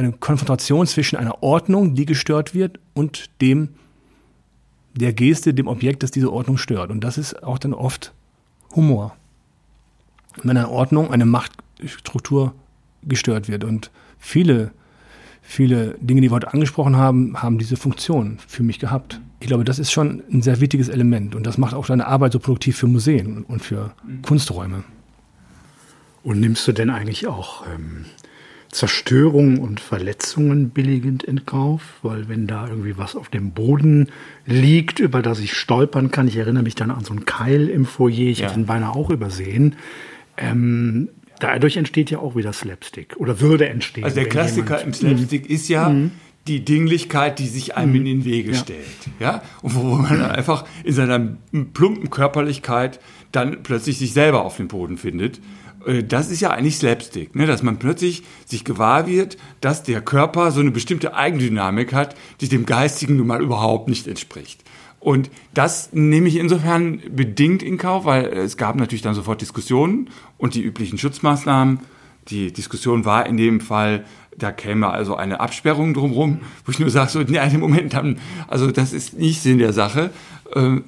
eine Konfrontation zwischen einer Ordnung, die gestört wird, und dem der Geste, dem Objekt, das diese Ordnung stört. Und das ist auch dann oft Humor wenn eine Ordnung, eine Machtstruktur gestört wird. Und viele, viele Dinge, die wir heute angesprochen haben, haben diese Funktion für mich gehabt. Ich glaube, das ist schon ein sehr wichtiges Element und das macht auch deine Arbeit so produktiv für Museen und für mhm. Kunsträume. Und nimmst du denn eigentlich auch ähm, Zerstörungen und Verletzungen billigend in Kauf? Weil wenn da irgendwie was auf dem Boden liegt, über das ich stolpern kann, ich erinnere mich dann an so einen Keil im Foyer, ich ja. hätte ihn beinahe auch übersehen, ähm, dadurch entsteht ja auch wieder Slapstick oder würde entstehen. Also der Klassiker im Slapstick mhm. ist ja mhm. die Dinglichkeit, die sich einem mhm. in den Wege ja. stellt. Ja? Und wo man einfach in seiner plumpen Körperlichkeit dann plötzlich sich selber auf dem Boden findet. Äh, das ist ja eigentlich Slapstick, ne? dass man plötzlich sich gewahr wird, dass der Körper so eine bestimmte Eigendynamik hat, die dem Geistigen nun mal überhaupt nicht entspricht. Und das nehme ich insofern bedingt in Kauf, weil es gab natürlich dann sofort Diskussionen und die üblichen Schutzmaßnahmen. Die Diskussion war in dem Fall, da käme also eine Absperrung drumherum, wo ich nur sage, so, nee, einen Moment, dann, also das ist nicht Sinn der Sache. Ähm,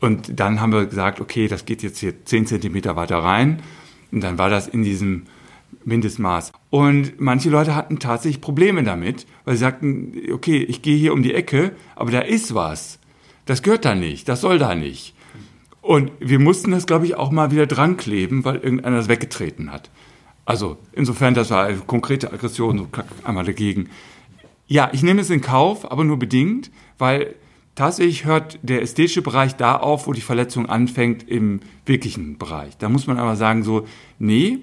und dann haben wir gesagt, okay, das geht jetzt hier zehn Zentimeter weiter rein. Und dann war das in diesem Mindestmaß. Und manche Leute hatten tatsächlich Probleme damit, weil sie sagten, okay, ich gehe hier um die Ecke, aber da ist was. Das gehört da nicht, das soll da nicht. Und wir mussten das, glaube ich, auch mal wieder dran kleben, weil irgendeiner das weggetreten hat. Also insofern, das war eine konkrete Aggression, so einmal dagegen. Ja, ich nehme es in Kauf, aber nur bedingt, weil tatsächlich hört der ästhetische Bereich da auf, wo die Verletzung anfängt im wirklichen Bereich. Da muss man aber sagen so, nee,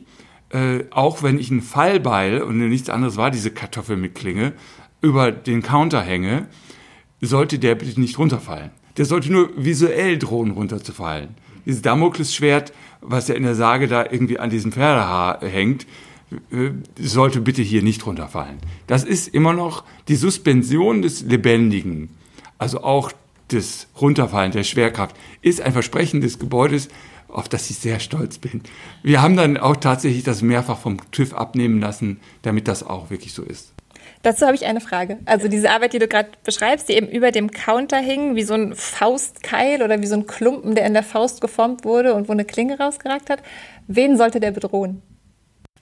äh, auch wenn ich einen Fallbeil und nichts anderes war, diese Kartoffel mit Klinge, über den Counter hänge, sollte der bitte nicht runterfallen. Der sollte nur visuell drohen, runterzufallen. Dieses Damoklesschwert, was ja in der Sage da irgendwie an diesem Pferdehaar hängt, äh, sollte bitte hier nicht runterfallen. Das ist immer noch die Suspension des Lebendigen, also auch des Runterfallen der Schwerkraft, ist ein Versprechen des Gebäudes, auf das ich sehr stolz bin. Wir haben dann auch tatsächlich das mehrfach vom TÜV abnehmen lassen, damit das auch wirklich so ist. Dazu habe ich eine Frage. Also diese Arbeit, die du gerade beschreibst, die eben über dem Counter hing, wie so ein Faustkeil oder wie so ein Klumpen, der in der Faust geformt wurde und wo eine Klinge rausgeragt hat. Wen sollte der bedrohen?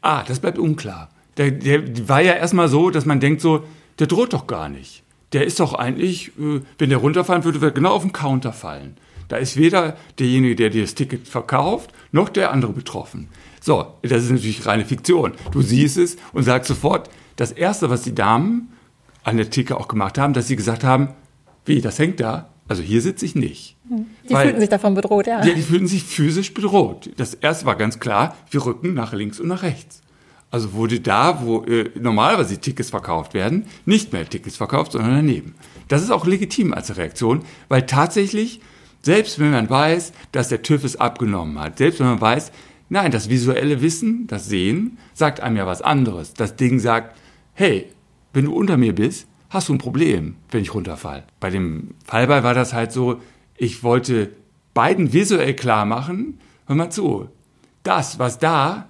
Ah, das bleibt unklar. Der, der war ja erstmal so, dass man denkt so, der droht doch gar nicht. Der ist doch eigentlich, äh, wenn der runterfallen würde, würde er genau auf den Counter fallen. Da ist weder derjenige, der dir das Ticket verkauft, noch der andere betroffen. So, das ist natürlich reine Fiktion. Du siehst es und sagst sofort, das Erste, was die Damen an der Theke auch gemacht haben, dass sie gesagt haben, wie, das hängt da? Also hier sitze ich nicht. Die Weil, fühlten sich davon bedroht, ja. ja. Die fühlten sich physisch bedroht. Das erste war ganz klar, wir rücken nach links und nach rechts. Also wurde da, wo äh, normalerweise Tickets verkauft werden, nicht mehr Tickets verkauft, sondern daneben. Das ist auch legitim als Reaktion, weil tatsächlich, selbst wenn man weiß, dass der TÜV es abgenommen hat, selbst wenn man weiß, nein, das visuelle Wissen, das Sehen, sagt einem ja was anderes. Das Ding sagt, hey, wenn du unter mir bist, hast du ein Problem, wenn ich runterfall. Bei dem Fallball war das halt so, ich wollte beiden visuell klar machen, hör mal zu, das, was da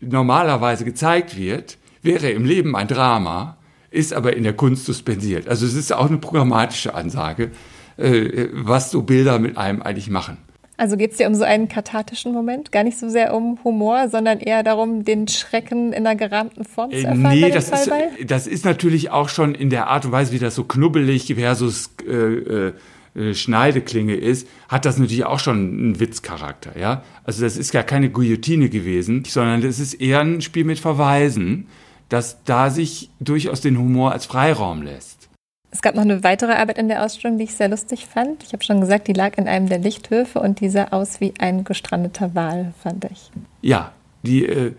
normalerweise gezeigt wird, wäre im Leben ein Drama, ist aber in der Kunst suspendiert. Also es ist auch eine programmatische Ansage, äh, was so Bilder mit einem eigentlich machen. Also geht es dir um so einen kathartischen Moment? Gar nicht so sehr um Humor, sondern eher darum, den Schrecken in einer gerahmten Form zu äh, erfahren? Nee, das ist, das ist natürlich auch schon in der Art und Weise, wie das so knubbelig versus äh, äh, Schneideklinge ist, hat das natürlich auch schon einen Witzcharakter, ja. Also das ist ja keine Guillotine gewesen, sondern das ist eher ein Spiel mit Verweisen, das da sich durchaus den Humor als Freiraum lässt. Es gab noch eine weitere Arbeit in der Ausstellung, die ich sehr lustig fand. Ich habe schon gesagt, die lag in einem der Lichthöfe und die sah aus wie ein gestrandeter Wal, fand ich. Ja, die, äh,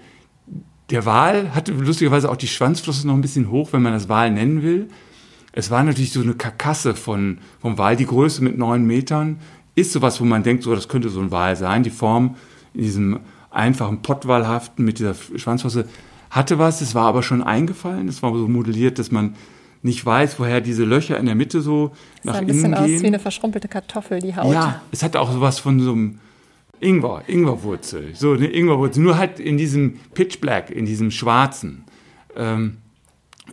der Wal hatte lustigerweise auch die Schwanzflosse noch ein bisschen hoch, wenn man das Wal nennen will. Es war natürlich so eine Karkasse von, vom Wal. Die Größe mit neun Metern ist sowas, wo man denkt, so, das könnte so ein Wal sein. Die Form in diesem einfachen Pottwalhaften mit dieser Schwanzflosse hatte was. Es war aber schon eingefallen. Es war so modelliert, dass man nicht weiß, woher diese Löcher in der Mitte so nach innen gehen. sah ein bisschen aus wie eine verschrumpelte Kartoffel, die Haut. Ja, es hat auch sowas von so einem Ingwer, Ingwerwurzel. So eine Ingwerwurzel, nur halt in diesem Pitch Black, in diesem Schwarzen. Ähm,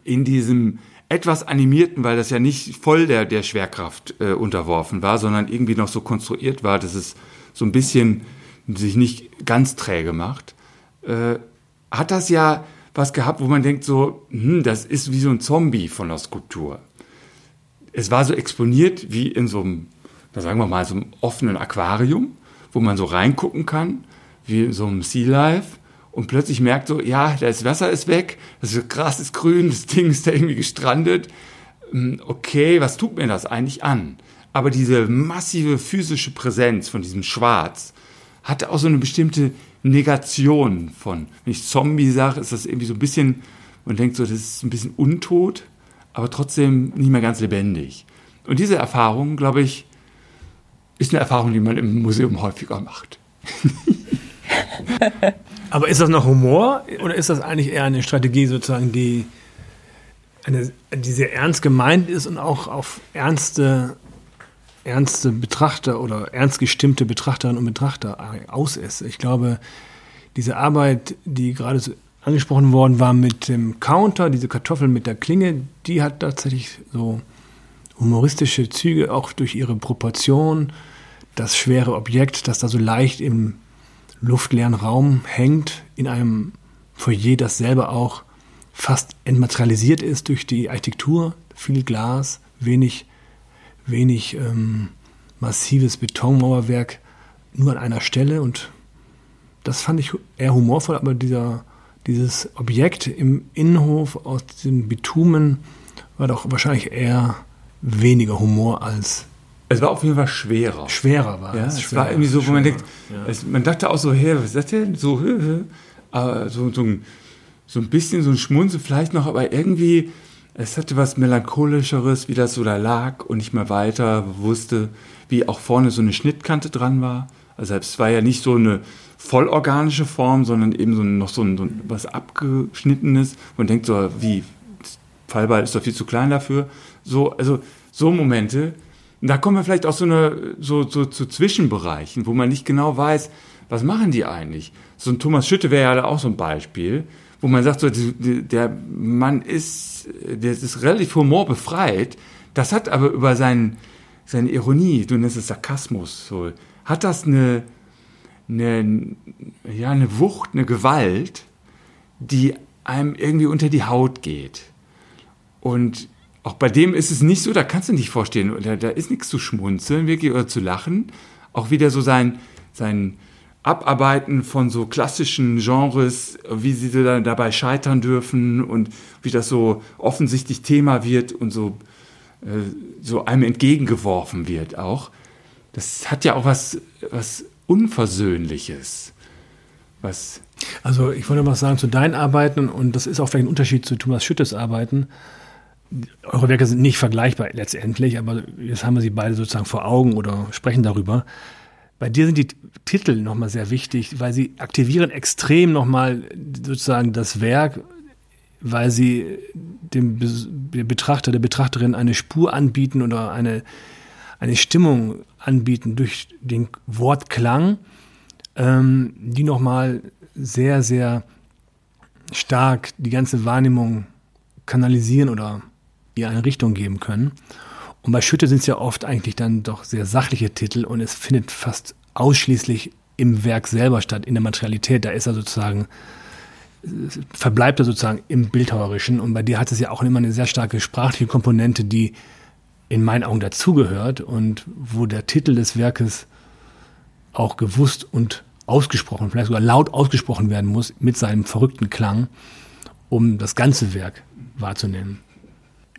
in diesem etwas animierten, weil das ja nicht voll der, der Schwerkraft äh, unterworfen war, sondern irgendwie noch so konstruiert war, dass es so ein bisschen sich nicht ganz träge macht, äh, hat das ja was gehabt, wo man denkt so, hm, das ist wie so ein Zombie von der Skulptur. Es war so exponiert wie in so einem, sagen wir mal, so einem offenen Aquarium, wo man so reingucken kann, wie in so einem Sea Life und plötzlich merkt so, ja, das Wasser ist weg, das Gras ist grün, das Ding ist da irgendwie gestrandet. Hm, okay, was tut mir das eigentlich an? Aber diese massive physische Präsenz von diesem Schwarz hatte auch so eine bestimmte Negation von, wenn ich Zombie sage, ist das irgendwie so ein bisschen, man denkt so, das ist ein bisschen untot, aber trotzdem nicht mehr ganz lebendig. Und diese Erfahrung, glaube ich, ist eine Erfahrung, die man im Museum häufiger macht. aber ist das noch Humor oder ist das eigentlich eher eine Strategie sozusagen, die, eine, die sehr ernst gemeint ist und auch auf ernste ernste Betrachter oder ernst gestimmte Betrachterinnen und Betrachter aus ist. Ich glaube, diese Arbeit, die gerade angesprochen worden war mit dem Counter, diese Kartoffel mit der Klinge, die hat tatsächlich so humoristische Züge, auch durch ihre Proportion. Das schwere Objekt, das da so leicht im luftleeren Raum hängt, in einem Foyer, das selber auch fast entmaterialisiert ist durch die Architektur, viel Glas, wenig wenig ähm, massives Betonmauerwerk nur an einer Stelle und das fand ich eher humorvoll, aber dieser, dieses Objekt im Innenhof aus diesem Bitumen war doch wahrscheinlich eher weniger Humor als. Es war auf jeden Fall schwerer. Schwerer war ja, es. Es war irgendwie so, wo man denkt, ja. es, man dachte auch so, hey, was ist das denn? So, aber so, so, ein, so ein bisschen so ein Schmunzel vielleicht noch, aber irgendwie es hatte was Melancholischeres, wie das so da lag und nicht mehr weiter wusste, wie auch vorne so eine Schnittkante dran war. Also es war ja nicht so eine vollorganische Form, sondern eben so noch so, ein, so was abgeschnittenes. Man denkt so, wie, Fallball ist doch viel zu klein dafür. So, also so Momente. Da kommen wir vielleicht auch so, eine, so, so zu Zwischenbereichen, wo man nicht genau weiß, was machen die eigentlich. So ein Thomas Schütte wäre ja auch so ein Beispiel wo man sagt, so, der Mann ist, der ist relativ humorbefreit. Das hat aber über sein, seine Ironie, du nennst es Sarkasmus, so, hat das eine, eine, ja, eine Wucht, eine Gewalt, die einem irgendwie unter die Haut geht. Und auch bei dem ist es nicht so, da kannst du nicht vorstellen, da, da ist nichts zu schmunzeln wirklich oder zu lachen. Auch wieder so sein, sein Abarbeiten von so klassischen Genres, wie sie dann dabei scheitern dürfen und wie das so offensichtlich Thema wird und so, äh, so einem entgegengeworfen wird auch. Das hat ja auch was, was Unversöhnliches. Was also ich wollte mal sagen zu deinen Arbeiten, und das ist auch vielleicht ein Unterschied zu Thomas Schüttes Arbeiten. Eure Werke sind nicht vergleichbar letztendlich, aber jetzt haben wir sie beide sozusagen vor Augen oder sprechen darüber. Bei dir sind die Titel nochmal sehr wichtig, weil sie aktivieren extrem nochmal sozusagen das Werk, weil sie dem Betrachter, der Betrachterin eine Spur anbieten oder eine, eine Stimmung anbieten durch den Wortklang, ähm, die nochmal sehr, sehr stark die ganze Wahrnehmung kanalisieren oder ihr eine Richtung geben können. Und bei Schütte sind es ja oft eigentlich dann doch sehr sachliche Titel und es findet fast ausschließlich im Werk selber statt, in der Materialität. Da ist er sozusagen, verbleibt er sozusagen im Bildhauerischen. Und bei dir hat es ja auch immer eine sehr starke sprachliche Komponente, die in meinen Augen dazugehört und wo der Titel des Werkes auch gewusst und ausgesprochen, vielleicht sogar laut ausgesprochen werden muss mit seinem verrückten Klang, um das ganze Werk wahrzunehmen.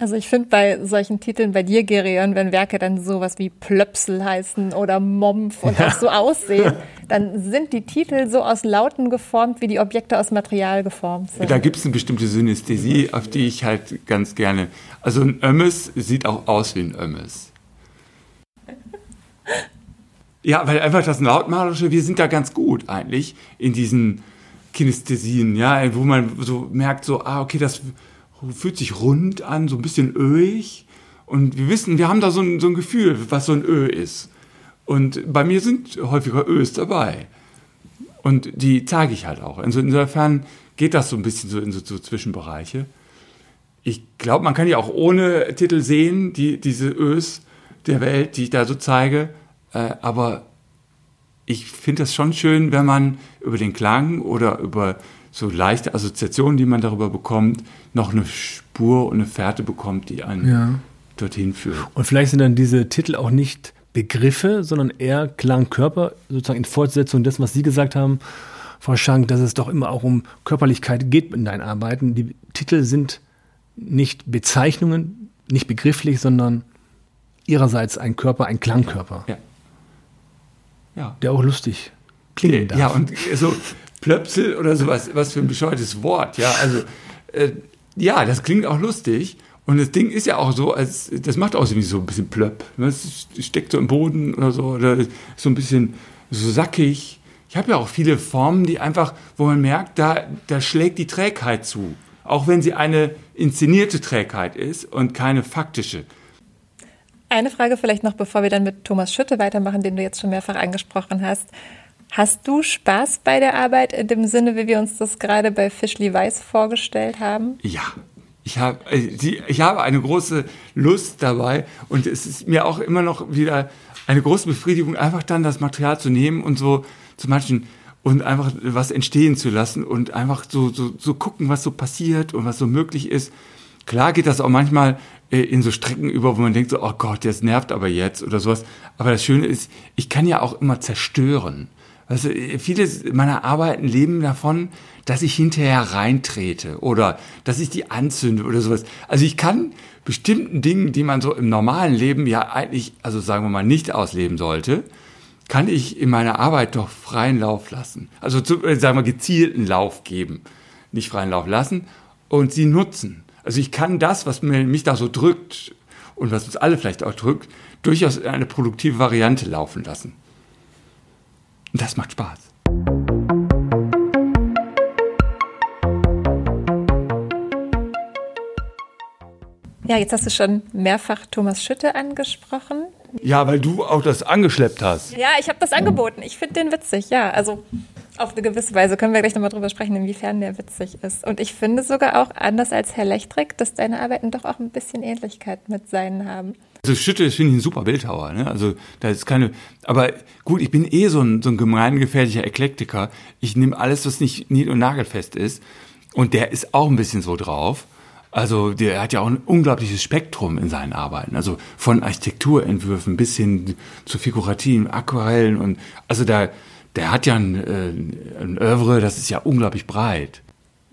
Also ich finde bei solchen Titeln bei dir, Gerion, wenn Werke dann sowas wie Plöpsel heißen oder Mompf und ja. auch so aussehen, dann sind die Titel so aus Lauten geformt, wie die Objekte aus Material geformt sind. Da gibt es eine bestimmte Synästhesie, auf die ich halt ganz gerne. Also ein Ömmes sieht auch aus wie ein Ömmes. Ja, weil einfach das Lautmalerische, wir sind da ganz gut eigentlich in diesen Kinästhesien, ja, wo man so merkt, so, ah, okay, das fühlt sich rund an, so ein bisschen öig. Und wir wissen, wir haben da so ein, so ein Gefühl, was so ein Ö ist. Und bei mir sind häufiger Ös dabei. Und die zeige ich halt auch. Also insofern geht das so ein bisschen so in so, so Zwischenbereiche. Ich glaube, man kann ja auch ohne Titel sehen, die, diese Ös der Welt, die ich da so zeige. Äh, aber ich finde das schon schön, wenn man über den Klang oder über so leichte Assoziationen, die man darüber bekommt, noch eine Spur und eine Fährte bekommt, die einen ja. dorthin führt. Und vielleicht sind dann diese Titel auch nicht Begriffe, sondern eher Klangkörper, sozusagen in Fortsetzung dessen, was Sie gesagt haben, Frau Schank, dass es doch immer auch um Körperlichkeit geht in deinen Arbeiten. Die Titel sind nicht Bezeichnungen, nicht begrifflich, sondern ihrerseits ein Körper, ein Klangkörper. Ja. ja. Der auch lustig klingen darf. Ja, und so Plöpsel oder sowas, was für ein bescheuertes Wort, ja, also, äh, ja, das klingt auch lustig. Und das Ding ist ja auch so, als das macht auch irgendwie so ein bisschen plöpp. Es steckt so im Boden oder so, oder so ein bisschen so sackig. Ich habe ja auch viele Formen, die einfach, wo man merkt, da, da schlägt die Trägheit zu. Auch wenn sie eine inszenierte Trägheit ist und keine faktische. Eine Frage vielleicht noch, bevor wir dann mit Thomas Schütte weitermachen, den du jetzt schon mehrfach angesprochen hast. Hast du Spaß bei der Arbeit in dem Sinne, wie wir uns das gerade bei Fischli Weiß vorgestellt haben? Ja. Ich habe, äh, ich habe eine große Lust dabei und es ist mir auch immer noch wieder eine große Befriedigung, einfach dann das Material zu nehmen und so zu manchen und einfach was entstehen zu lassen und einfach so, so, so gucken, was so passiert und was so möglich ist. Klar geht das auch manchmal äh, in so Strecken über, wo man denkt so, oh Gott, das nervt aber jetzt oder sowas. Aber das Schöne ist, ich kann ja auch immer zerstören. Also viele meiner Arbeiten leben davon, dass ich hinterher reintrete oder dass ich die anzünde oder sowas. Also ich kann bestimmten Dingen, die man so im normalen Leben ja eigentlich, also sagen wir mal, nicht ausleben sollte, kann ich in meiner Arbeit doch freien Lauf lassen. Also zu, äh, sagen wir gezielten Lauf geben. Nicht freien Lauf lassen und sie nutzen. Also ich kann das, was mich da so drückt und was uns alle vielleicht auch drückt, durchaus in eine produktive Variante laufen lassen. Und das macht Spaß. Ja, jetzt hast du schon mehrfach Thomas Schütte angesprochen. Ja, weil du auch das angeschleppt hast. Ja, ich habe das angeboten. Ich finde den witzig, ja. Also auf eine gewisse Weise können wir gleich nochmal drüber sprechen, inwiefern der witzig ist. Und ich finde sogar auch, anders als Herr Lechtrik, dass deine Arbeiten doch auch ein bisschen Ähnlichkeit mit seinen haben. Also Schütte finde ich ein super Bildhauer. Ne? Also da ist keine. Aber gut, ich bin eh so ein, so ein gemeingefährlicher Eklektiker. Ich nehme alles, was nicht nied- und nagelfest ist. Und der ist auch ein bisschen so drauf. Also der hat ja auch ein unglaubliches Spektrum in seinen Arbeiten. Also von Architekturentwürfen bis hin zu figurativen Aquarellen und also da der hat ja ein, äh, ein Oeuvre, das ist ja unglaublich breit.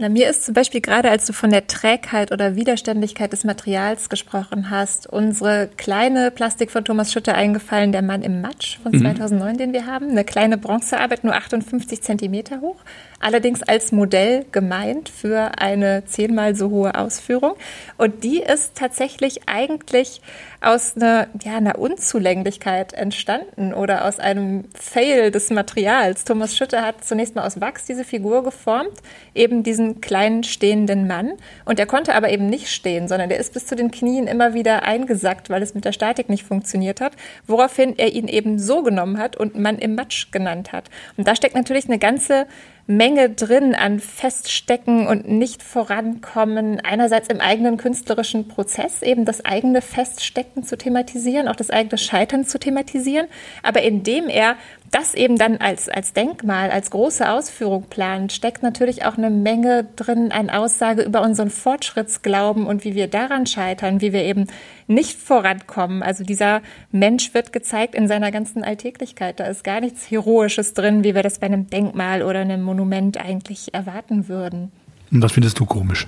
Na, mir ist zum Beispiel gerade, als du von der Trägheit oder Widerständigkeit des Materials gesprochen hast, unsere kleine Plastik von Thomas Schütte eingefallen, der Mann im Matsch von 2009, mhm. den wir haben. Eine kleine Bronzearbeit, nur 58 Zentimeter hoch allerdings als Modell gemeint für eine zehnmal so hohe Ausführung. Und die ist tatsächlich eigentlich aus einer, ja, einer Unzulänglichkeit entstanden oder aus einem Fail des Materials. Thomas Schütte hat zunächst mal aus Wachs diese Figur geformt, eben diesen kleinen stehenden Mann. Und der konnte aber eben nicht stehen, sondern der ist bis zu den Knien immer wieder eingesackt, weil es mit der Statik nicht funktioniert hat, woraufhin er ihn eben so genommen hat und Mann im Matsch genannt hat. Und da steckt natürlich eine ganze Menge drin an Feststecken und nicht vorankommen. Einerseits im eigenen künstlerischen Prozess, eben das eigene Feststecken zu thematisieren, auch das eigene Scheitern zu thematisieren, aber indem er das eben dann als, als Denkmal, als große Ausführung plant, steckt natürlich auch eine Menge drin an Aussage über unseren Fortschrittsglauben und wie wir daran scheitern, wie wir eben nicht vorankommen. Also dieser Mensch wird gezeigt in seiner ganzen Alltäglichkeit. Da ist gar nichts Heroisches drin, wie wir das bei einem Denkmal oder einem Monument eigentlich erwarten würden. Und das findest du komisch?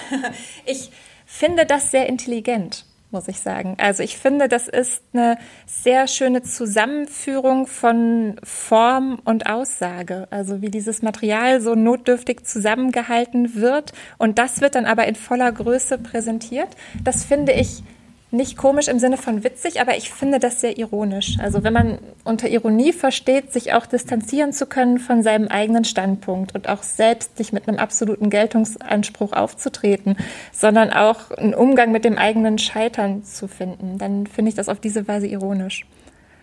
ich finde das sehr intelligent muss ich sagen. Also ich finde, das ist eine sehr schöne Zusammenführung von Form und Aussage. Also wie dieses Material so notdürftig zusammengehalten wird und das wird dann aber in voller Größe präsentiert. Das finde ich nicht komisch im Sinne von witzig, aber ich finde das sehr ironisch. Also wenn man unter Ironie versteht, sich auch distanzieren zu können von seinem eigenen Standpunkt und auch selbst sich mit einem absoluten Geltungsanspruch aufzutreten, sondern auch einen Umgang mit dem eigenen Scheitern zu finden, dann finde ich das auf diese Weise ironisch.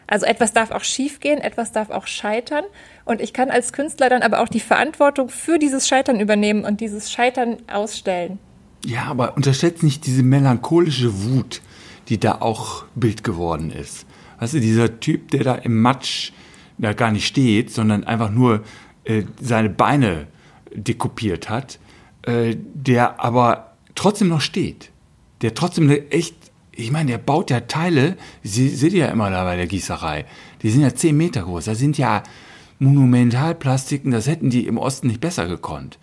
Also etwas darf auch schiefgehen, etwas darf auch scheitern und ich kann als Künstler dann aber auch die Verantwortung für dieses Scheitern übernehmen und dieses Scheitern ausstellen. Ja, aber unterschätzt nicht diese melancholische Wut, die da auch Bild geworden ist. Weißt du, dieser Typ, der da im Matsch da gar nicht steht, sondern einfach nur äh, seine Beine dekopiert hat, äh, der aber trotzdem noch steht. Der trotzdem echt, ich meine, der baut ja Teile, Sie seht ihr ja immer da bei der Gießerei, die sind ja zehn Meter groß, da sind ja Monumentalplastiken, das hätten die im Osten nicht besser gekonnt.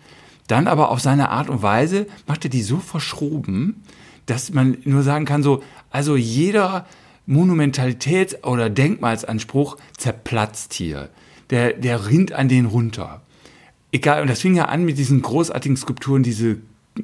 Dann aber auf seine Art und Weise macht er die so verschroben, dass man nur sagen kann, so, also jeder Monumentalitäts- oder Denkmalsanspruch zerplatzt hier. Der, der rinnt an den runter. Egal, und das fing ja an mit diesen großartigen Skulpturen, diese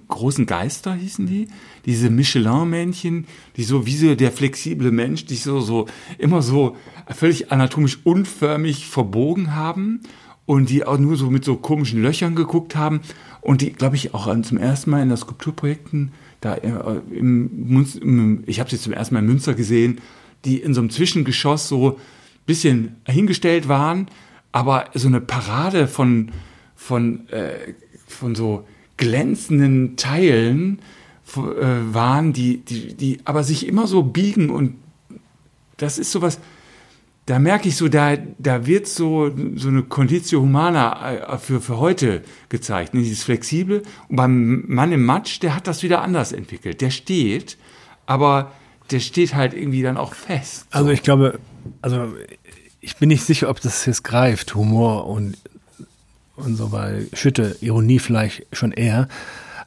großen Geister hießen die, diese Michelin-Männchen, die so wie so der flexible Mensch, die so, so immer so völlig anatomisch unförmig verbogen haben und die auch nur so mit so komischen Löchern geguckt haben und die, glaube ich, auch zum ersten Mal in der Skulpturprojekten da äh, im, im ich habe sie zum ersten Mal in Münster gesehen, die in so einem Zwischengeschoss so ein bisschen hingestellt waren, aber so eine Parade von, von, äh, von so glänzenden Teilen äh, waren, die, die, die aber sich immer so biegen und das ist sowas, da merke ich so, da, da wird so, so eine Conditio Humana äh, für, für heute gezeigt, ne? dieses Flexible. Und beim Mann im Matsch, der hat das wieder anders entwickelt. Der steht, aber der steht halt irgendwie dann auch fest. So. Also ich glaube, also ich bin nicht sicher, ob das jetzt greift, Humor und, und so bei Schütte, Ironie vielleicht schon eher.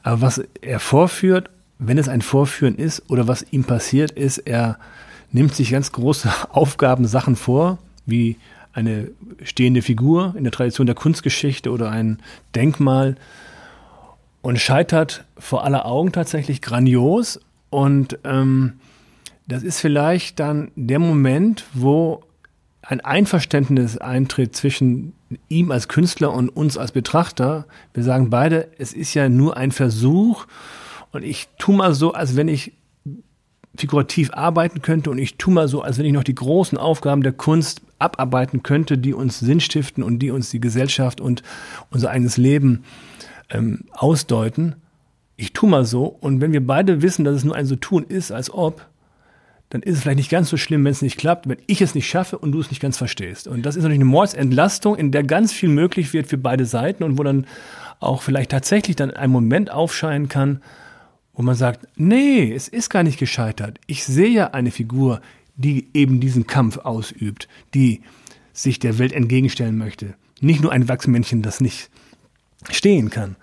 Aber was er vorführt, wenn es ein Vorführen ist oder was ihm passiert ist, er nimmt sich ganz große Aufgaben, Sachen vor, wie eine stehende Figur in der Tradition der Kunstgeschichte oder ein Denkmal und scheitert vor aller Augen tatsächlich grandios. Und ähm, das ist vielleicht dann der Moment, wo ein Einverständnis eintritt zwischen ihm als Künstler und uns als Betrachter. Wir sagen beide, es ist ja nur ein Versuch und ich tue mal so, als wenn ich figurativ arbeiten könnte und ich tue mal so, als wenn ich noch die großen Aufgaben der Kunst abarbeiten könnte, die uns Sinn stiften und die uns die Gesellschaft und unser eigenes Leben ähm, ausdeuten. Ich tue mal so und wenn wir beide wissen, dass es nur ein so tun ist, als ob, dann ist es vielleicht nicht ganz so schlimm, wenn es nicht klappt, wenn ich es nicht schaffe und du es nicht ganz verstehst. Und das ist natürlich eine Mordsentlastung, in der ganz viel möglich wird für beide Seiten und wo dann auch vielleicht tatsächlich dann ein Moment aufscheinen kann, wo man sagt, nee, es ist gar nicht gescheitert. Ich sehe ja eine Figur, die eben diesen Kampf ausübt, die sich der Welt entgegenstellen möchte. Nicht nur ein Wachsmännchen, das nicht stehen kann.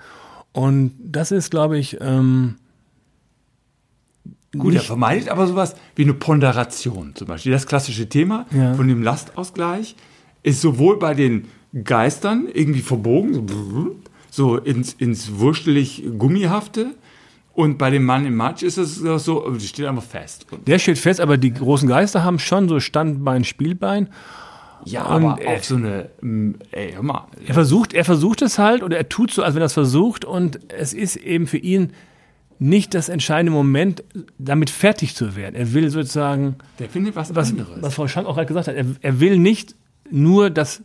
Und das ist, glaube ich, ähm, Gut, er vermeidet aber sowas wie eine Ponderation zum Beispiel. Das klassische Thema Ja. von dem Lastausgleich ist sowohl bei den Geistern irgendwie verbogen, so, ins, ins wurstelig Gummihafte, und bei dem Mann im Matsch ist es so, die steht einfach fest. Der steht fest, aber die großen Geister haben schon so Standbein, Spielbein. ja, Und, aber äh, auf so eine, mm, ey, hör mal, Er versucht, er versucht es halt oder er tut so, als wenn er es versucht und es ist eben für ihn nicht das entscheidende Moment, damit fertig zu werden. Er will sozusagen, der findet was, was, anderes. was Frau Schank auch gerade gesagt hat, er, er will nicht nur das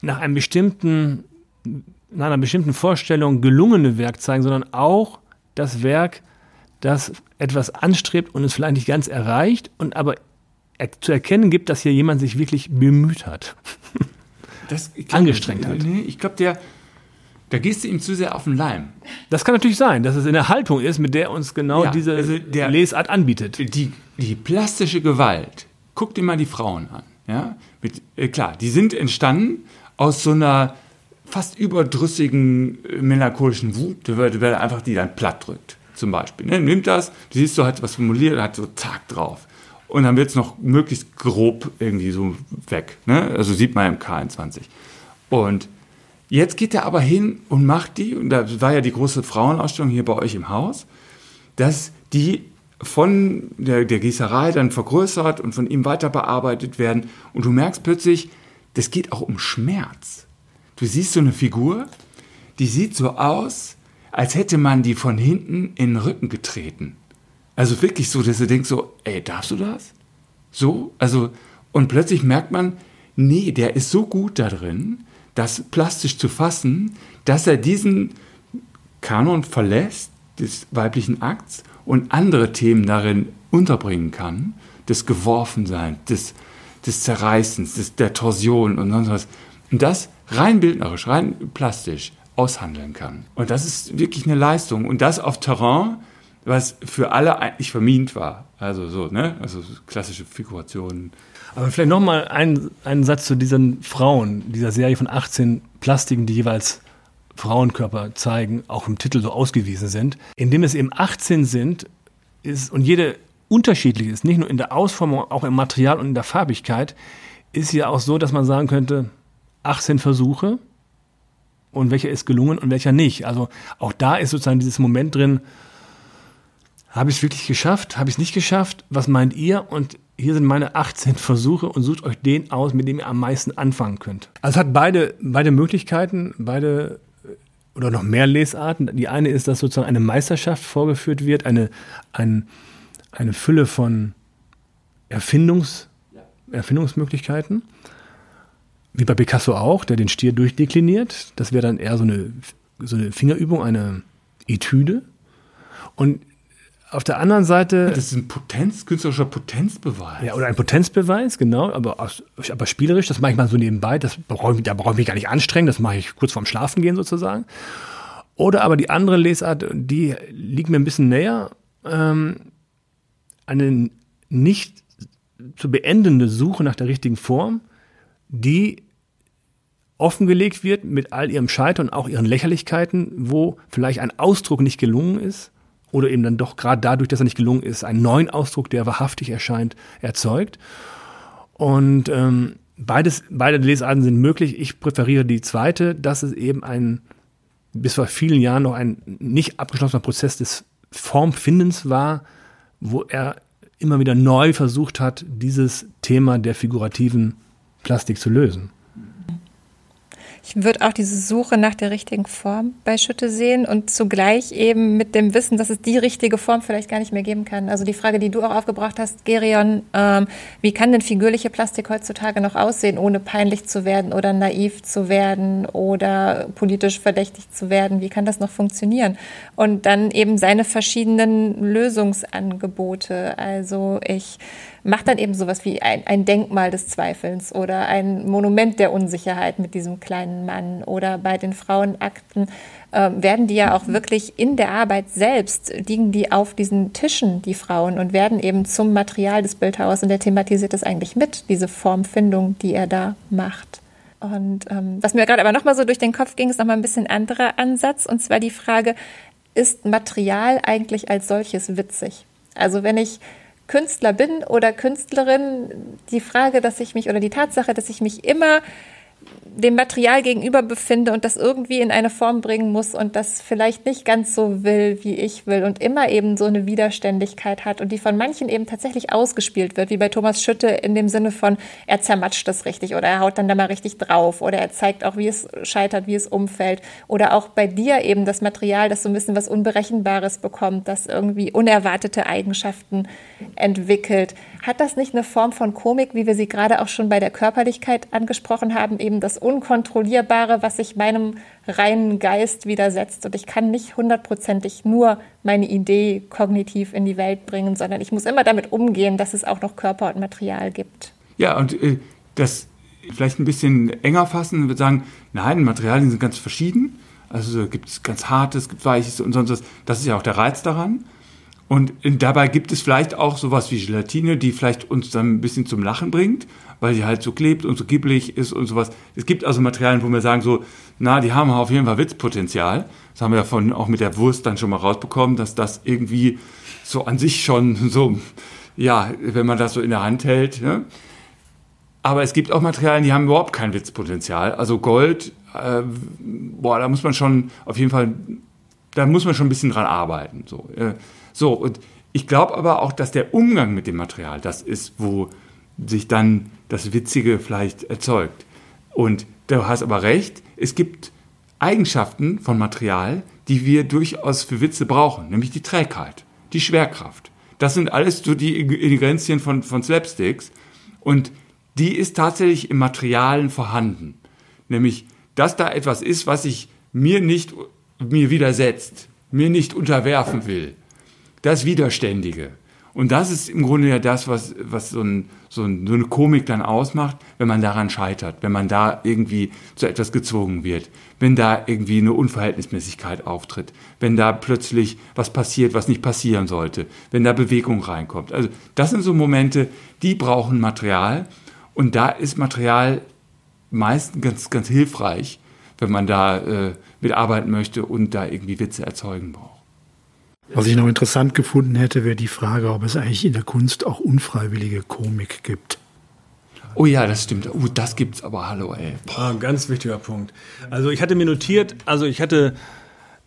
nach einem bestimmten, nach einer bestimmten Vorstellung gelungene Werk zeigen, sondern auch das Werk, das etwas anstrebt und es vielleicht nicht ganz erreicht und aber er, zu erkennen gibt, dass hier jemand sich wirklich bemüht hat. das, glaub, angestrengt hat. Nee, ich glaube, der, da gehst du ihm zu sehr auf den Leim. Das kann natürlich sein, dass es in der Haltung ist, mit der uns genau Ja, diese also der- Lesart anbietet. die, die plastische Gewalt, guck dir mal die Frauen an. Ja? Mit, äh, klar, die sind entstanden aus so einer fast überdrüssigen, äh, melancholischen Wut, wird einfach die dann platt drückt, zum Beispiel. Ne? Nimmt das, du siehst so, hat was formuliert, hat so zack drauf. Und dann wird es noch möglichst grob irgendwie so weg. Ne? Also sieht man im K21. Und jetzt geht er aber hin und macht die, und da war ja die große Frauenausstellung hier bei euch im Haus, dass die von der, der Gießerei dann vergrößert und von ihm weiter bearbeitet werden. Und du merkst plötzlich, das geht auch um Schmerz. Du siehst so eine Figur, die sieht so aus, als hätte man die von hinten in den Rücken getreten. Also wirklich so, dass du denkst so, ey, darfst du das? So, also, und plötzlich merkt man, nee, der ist so gut da drin, das plastisch zu fassen, dass er diesen Kanon verlässt, des weiblichen Akts, und andere Themen darin unterbringen kann, des Geworfenseins, des, des Zerreißens, des, der Torsion und sonst was. Und das rein bildnerisch, rein plastisch aushandeln kann. Und das ist wirklich eine Leistung. Und das auf Terrain, was für alle eigentlich vermint war. Also so, ne? Also klassische Figurationen. Aber vielleicht nochmal ein, einen Satz zu diesen Frauen, dieser Serie von 18 Plastiken, die jeweils Frauenkörper zeigen, auch im Titel so ausgewiesen sind. Indem es eben 18 sind ist, und jede unterschiedlich ist, nicht nur in der Ausformung, auch im Material und in der Farbigkeit, ist ja auch so, dass man sagen könnte, 18 Versuche und welcher ist gelungen und welcher nicht. Also auch da ist sozusagen dieses Moment drin, habe ich es wirklich geschafft? Habe ich es nicht geschafft? Was meint ihr? Und hier sind meine 18 Versuche und sucht euch den aus, mit dem ihr am meisten anfangen könnt. Also es hat beide, beide Möglichkeiten, beide äh, oder noch mehr Lesarten. Die eine ist, dass sozusagen eine Meisterschaft vorgeführt wird, eine, ein, eine Fülle von Erfindungs, Erfindungsmöglichkeiten. Wie bei Picasso auch, der den Stier durchdekliniert. Das wäre dann eher so eine, so eine Fingerübung, eine Etüde. Und auf der anderen Seite. Das ist ein Potenz, künstlerischer Potenzbeweis. Ja, oder ein Potenzbeweis, genau, aber, aber spielerisch, das mache ich mal so nebenbei, das brauche ich, da brauche ich mich gar nicht anstrengen, das mache ich kurz vorm Schlafen gehen sozusagen. Oder aber die andere Lesart, die liegt mir ein bisschen näher, ähm, eine nicht zu beendende Suche nach der richtigen Form, die offengelegt wird mit all ihrem Scheitern und auch ihren Lächerlichkeiten, wo vielleicht ein Ausdruck nicht gelungen ist oder eben dann doch gerade dadurch, dass er nicht gelungen ist, einen neuen Ausdruck, der wahrhaftig erscheint, erzeugt. Und ähm, beides, beide Lesarten sind möglich. Ich präferiere die zweite, dass es eben ein bis vor vielen Jahren noch ein nicht abgeschlossener Prozess des Formfindens war, wo er immer wieder neu versucht hat, dieses Thema der figurativen Plastik zu lösen. Ich würde auch diese Suche nach der richtigen Form bei Schütte sehen und zugleich eben mit dem Wissen, dass es die richtige Form vielleicht gar nicht mehr geben kann. Also die Frage, die du auch aufgebracht hast, Gerion, ähm, wie kann denn figürliche Plastik heutzutage noch aussehen, ohne peinlich zu werden oder naiv zu werden oder politisch verdächtig zu werden? Wie kann das noch funktionieren? Und dann eben seine verschiedenen Lösungsangebote. Also ich macht dann eben sowas wie ein, ein Denkmal des Zweifelns oder ein Monument der Unsicherheit mit diesem kleinen Ehrenmann oder bei den Frauenakten äh, werden die ja auch wirklich in der Arbeit selbst, liegen die auf diesen Tischen, die Frauen, und werden eben zum Material des Bildhauers und der thematisiert das eigentlich mit, diese Formfindung, die er da macht. Und ähm, was mir gerade aber nochmal so durch den Kopf ging, ist nochmal ein bisschen anderer Ansatz, und zwar die Frage, ist Material eigentlich als solches witzig? Also wenn ich Künstler bin oder Künstlerin, die Frage, dass ich mich oder die Tatsache, dass ich mich immer dem Material gegenüber befinde und das irgendwie in eine Form bringen muss und das vielleicht nicht ganz so will, wie ich will und immer eben so eine Widerständigkeit hat und die von manchen eben tatsächlich ausgespielt wird, wie bei Thomas Schütte in dem Sinne von, er zermatscht das richtig oder er haut dann da mal richtig drauf oder er zeigt auch, wie es scheitert, wie es umfällt oder auch bei dir eben das Material, das so ein bisschen was Unberechenbares bekommt, das irgendwie unerwartete Eigenschaften entwickelt. Hat das nicht eine Form von Komik, wie wir sie gerade auch schon bei der Körperlichkeit angesprochen haben, eben das Unkontrollierbare, was sich meinem reinen Geist widersetzt. Und ich kann nicht hundertprozentig nur meine Idee kognitiv in die Welt bringen, sondern ich muss immer damit umgehen, dass es auch noch Körper und Material gibt. Ja, und äh, das vielleicht ein bisschen enger fassen, würde sagen, nein, Materialien sind ganz verschieden. Also gibt es ganz hartes, gibt weiches und sonst was. Das ist ja auch der Reiz daran. Und dabei gibt es vielleicht auch sowas wie Gelatine, die vielleicht uns dann ein bisschen zum Lachen bringt, weil sie halt so klebt und so gibbelig ist und sowas. Es gibt also Materialien, wo wir sagen so, na, die haben auf jeden Fall Witzpotenzial. Das haben wir ja von, auch mit der Wurst dann schon mal rausbekommen, dass das irgendwie so an sich schon so, ja, wenn man das so in der Hand hält. Ne? Aber es gibt auch Materialien, die haben überhaupt kein Witzpotenzial. Also Gold, äh, boah, da muss man schon auf jeden Fall, da muss man schon ein bisschen dran arbeiten. So. Äh, so, und ich glaube aber auch, dass der Umgang mit dem Material das ist, wo sich dann das Witzige vielleicht erzeugt. Und du hast aber recht, es gibt Eigenschaften von Material, die wir durchaus für Witze brauchen, nämlich die Trägheit, die Schwerkraft. Das sind alles so die Ingredienzien von, von Slapsticks. Und die ist tatsächlich im Materialen vorhanden. Nämlich, dass da etwas ist, was sich mir nicht mir widersetzt, mir nicht unterwerfen will das Widerständige. Und das ist im Grunde ja das, was, was so, ein, so, ein, so eine Komik dann ausmacht, wenn man daran scheitert, wenn man da irgendwie zu etwas gezwungen wird, wenn da irgendwie eine Unverhältnismäßigkeit auftritt, wenn da plötzlich was passiert, was nicht passieren sollte, wenn da Bewegung reinkommt. Also das sind so Momente, die brauchen Material und da ist Material meistens ganz, ganz hilfreich, wenn man da äh, mitarbeiten möchte und da irgendwie Witze erzeugen braucht. Was ich noch interessant gefunden hätte, wäre die Frage, ob es eigentlich in der Kunst auch unfreiwillige Komik gibt. Oh ja, das stimmt. Oh, das gibt's aber, hallo, ey. Ah, ganz wichtiger Punkt. Also ich hatte mir notiert, also ich hatte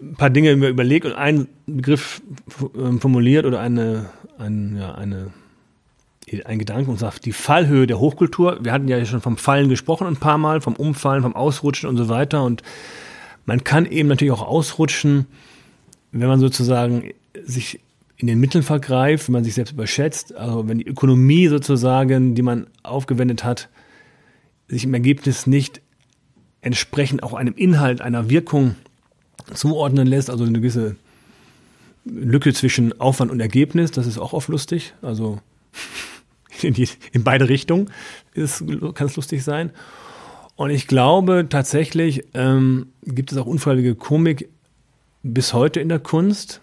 ein paar Dinge mir überlegt und einen Begriff ähm, formuliert oder eine, ein, ja, eine, ein Gedanken und sagt, die Fallhöhe der Hochkultur. Wir hatten ja schon vom Fallen gesprochen ein paar Mal, vom Umfallen, vom Ausrutschen und so weiter. Und man kann eben natürlich auch ausrutschen, wenn man sozusagen sich in den Mitteln vergreift, wenn man sich selbst überschätzt, also wenn die Ökonomie sozusagen, die man aufgewendet hat, sich im Ergebnis nicht entsprechend auch einem Inhalt, einer Wirkung zuordnen lässt, also eine gewisse Lücke zwischen Aufwand und Ergebnis, das ist auch oft lustig, also in, die, in beide Richtungen kann es lustig sein. Und ich glaube tatsächlich ähm, gibt es auch unfreiwillige Komik bis heute in der Kunst.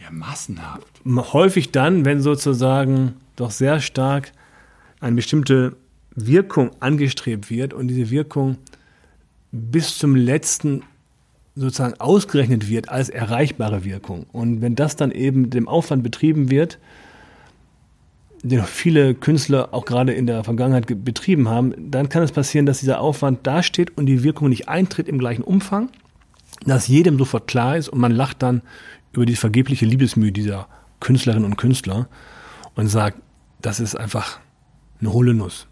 Ja, massenhaft. Häufig dann, wenn sozusagen doch sehr stark eine bestimmte Wirkung angestrebt wird und diese Wirkung bis zum letzten sozusagen ausgerechnet wird als erreichbare Wirkung. Und wenn das dann eben dem Aufwand betrieben wird, den viele Künstler auch gerade in der Vergangenheit betrieben haben, dann kann es passieren, dass dieser Aufwand dasteht und die Wirkung nicht eintritt im gleichen Umfang dass jedem sofort klar ist und man lacht dann über die vergebliche Liebesmühe dieser Künstlerinnen und Künstler und sagt, das ist einfach eine hohle Nuss.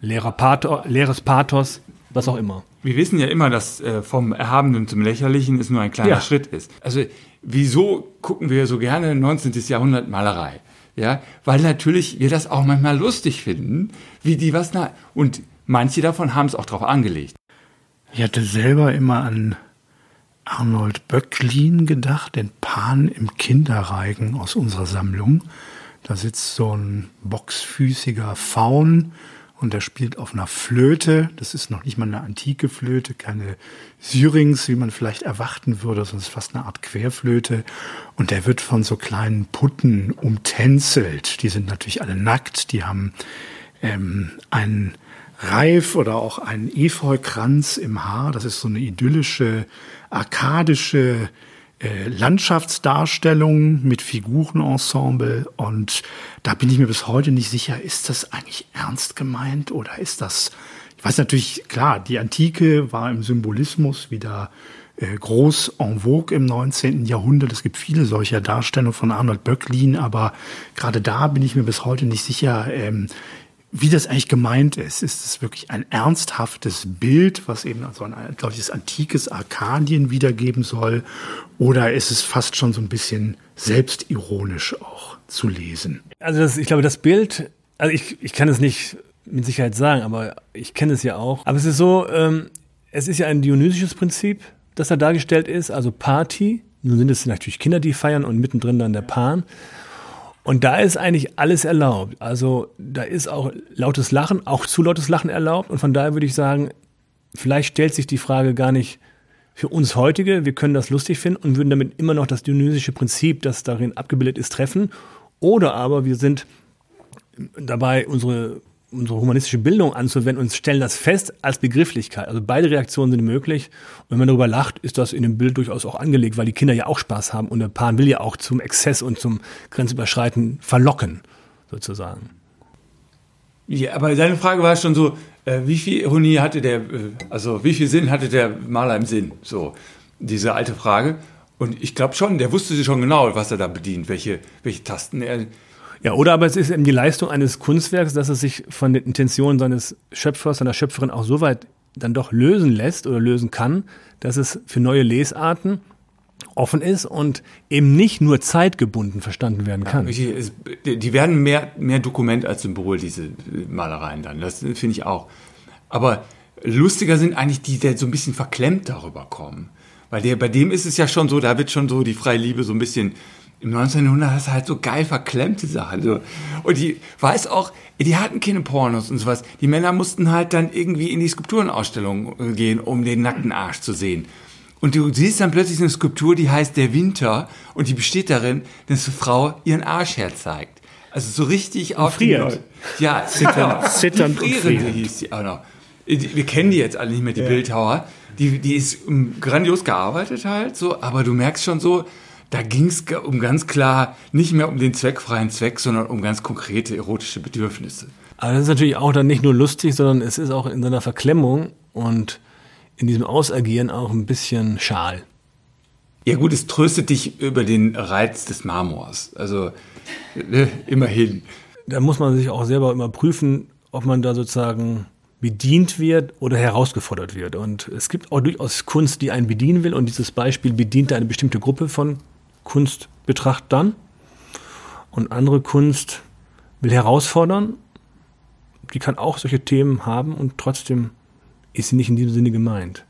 Leerer Pathos, leeres Pathos, was auch immer. Wir wissen ja immer, dass äh, vom Erhabenen zum Lächerlichen es nur ein kleiner ja. Schritt ist. Also wieso gucken wir so gerne 19. Jahrhundert Malerei? Ja, weil natürlich wir das auch manchmal lustig finden, wie die was na und manche davon haben es auch drauf angelegt. Ich hatte selber immer an Arnold Böcklin gedacht, den Pan im Kinderreigen aus unserer Sammlung. Da sitzt so ein boxfüßiger Faun und er spielt auf einer Flöte. Das ist noch nicht mal eine antike Flöte, keine Syrinx, wie man vielleicht erwarten würde, sondern es ist fast eine Art Querflöte. Und der wird von so kleinen Putten umtänzelt. Die sind natürlich alle nackt, die haben ähm, einen Reif oder auch einen Efeukranz im Haar. Das ist so eine idyllische, arkadische äh, Landschaftsdarstellung mit Figurenensemble und da bin ich mir bis heute nicht sicher, ist das eigentlich ernst gemeint oder ist das, ich weiß natürlich, klar, die Antike war im Symbolismus wieder äh, groß en vogue im 19. Jahrhundert. Es gibt viele solcher Darstellungen von Arnold Böcklin, aber gerade da bin ich mir bis heute nicht sicher, ähm, wie das eigentlich gemeint ist. Ist es wirklich ein ernsthaftes Bild, was eben so ein solches antikes Arkadien wiedergeben soll? Oder ist es fast schon so ein bisschen selbstironisch auch zu lesen? Also das, ich glaube, das Bild, also ich, ich kann es nicht mit Sicherheit sagen, aber ich kenne es ja auch. Aber es ist so, ähm, es ist ja ein dionysisches Prinzip, das da dargestellt ist, also Party. Nun sind es natürlich Kinder, die feiern und mittendrin dann der Pan. Und da ist eigentlich alles erlaubt. Also da ist auch lautes Lachen, auch zu lautes Lachen erlaubt. Und von daher würde ich sagen, vielleicht stellt sich die Frage gar nicht für uns heutige, wir können das lustig finden und würden damit immer noch das dionysische Prinzip, das darin abgebildet ist, treffen. Oder aber wir sind dabei, unsere unsere humanistische Bildung anzuwenden und stellen das fest als Begrifflichkeit. Also beide Reaktionen sind möglich. Und wenn man darüber lacht, ist das in dem Bild durchaus auch angelegt, weil die Kinder ja auch Spaß haben und der Pan will ja auch zum Exzess und zum Grenzüberschreiten verlocken, sozusagen. Ja, aber seine Frage war schon so, äh, wie viel Ironie hatte der, äh, also wie viel Sinn hatte der Maler im Sinn? So, diese alte Frage. Und ich glaube schon, der wusste schon genau, was er da bedient, welche, welche Tasten er ja, oder aber es ist eben die Leistung eines Kunstwerks, dass es sich von den Intentionen seines Schöpfers, seiner Schöpferin auch so weit dann doch lösen lässt oder lösen kann, dass es für neue Lesarten offen ist und eben nicht nur zeitgebunden verstanden werden kann. Ja, die werden mehr, mehr Dokument als Symbol, diese Malereien dann. Das finde ich auch. Aber lustiger sind eigentlich die, die so ein bisschen verklemmt darüber kommen. Weil der, bei dem ist es ja schon so, da wird schon so die freie Liebe so ein bisschen im 1900 hast du halt so geil verklemmte Sachen. So. Und die weiß auch, die hatten keine Pornos und sowas. Die Männer mussten halt dann irgendwie in die Skulpturenausstellung äh, gehen, um den nackten Arsch zu sehen. Und du siehst dann plötzlich eine Skulptur, die heißt Der Winter und die besteht darin, dass eine Frau ihren Arsch herzeigt. Also so richtig auf Friert. Ja, zittern, zitternd die Frierende hieß die auch noch. Wir kennen die jetzt alle nicht mehr, die ja. Bildhauer. Die, die ist ähm, grandios gearbeitet halt, so, aber du merkst schon so, da ging es um ganz klar nicht mehr um den zweckfreien Zweck, sondern um ganz konkrete erotische Bedürfnisse. Aber das ist natürlich auch dann nicht nur lustig, sondern es ist auch in seiner Verklemmung und in diesem Ausagieren auch ein bisschen schal. Ja gut, es tröstet dich über den Reiz des Marmors. Also ne, immerhin. Da muss man sich auch selber immer prüfen, ob man da sozusagen bedient wird oder herausgefordert wird. Und es gibt auch durchaus Kunst, die einen bedienen will. Und dieses Beispiel bedient eine bestimmte Gruppe von Kunstbetrachtern und andere Kunst will herausfordern. Die kann auch solche Themen haben und trotzdem ist sie nicht in diesem Sinne gemeint.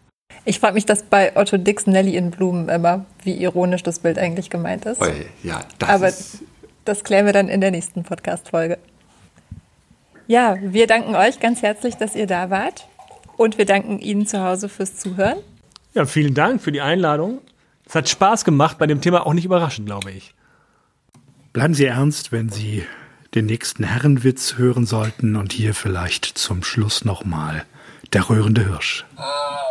Ich frage mich das bei Otto Dix Nelly in Blumen immer, wie ironisch das Bild eigentlich gemeint ist. Ja, das Aber ist das klären wir dann in der nächsten Podcast-Folge. Ja, wir danken euch ganz herzlich, dass ihr da wart. Und wir danken Ihnen zu Hause fürs Zuhören. Ja, vielen Dank für die Einladung. Es hat Spaß gemacht, bei dem Thema auch nicht überraschend, glaube ich. Bleiben Sie ernst, wenn Sie den nächsten Herrenwitz hören sollten und hier vielleicht zum Schluss nochmal der rührende Hirsch. Ah.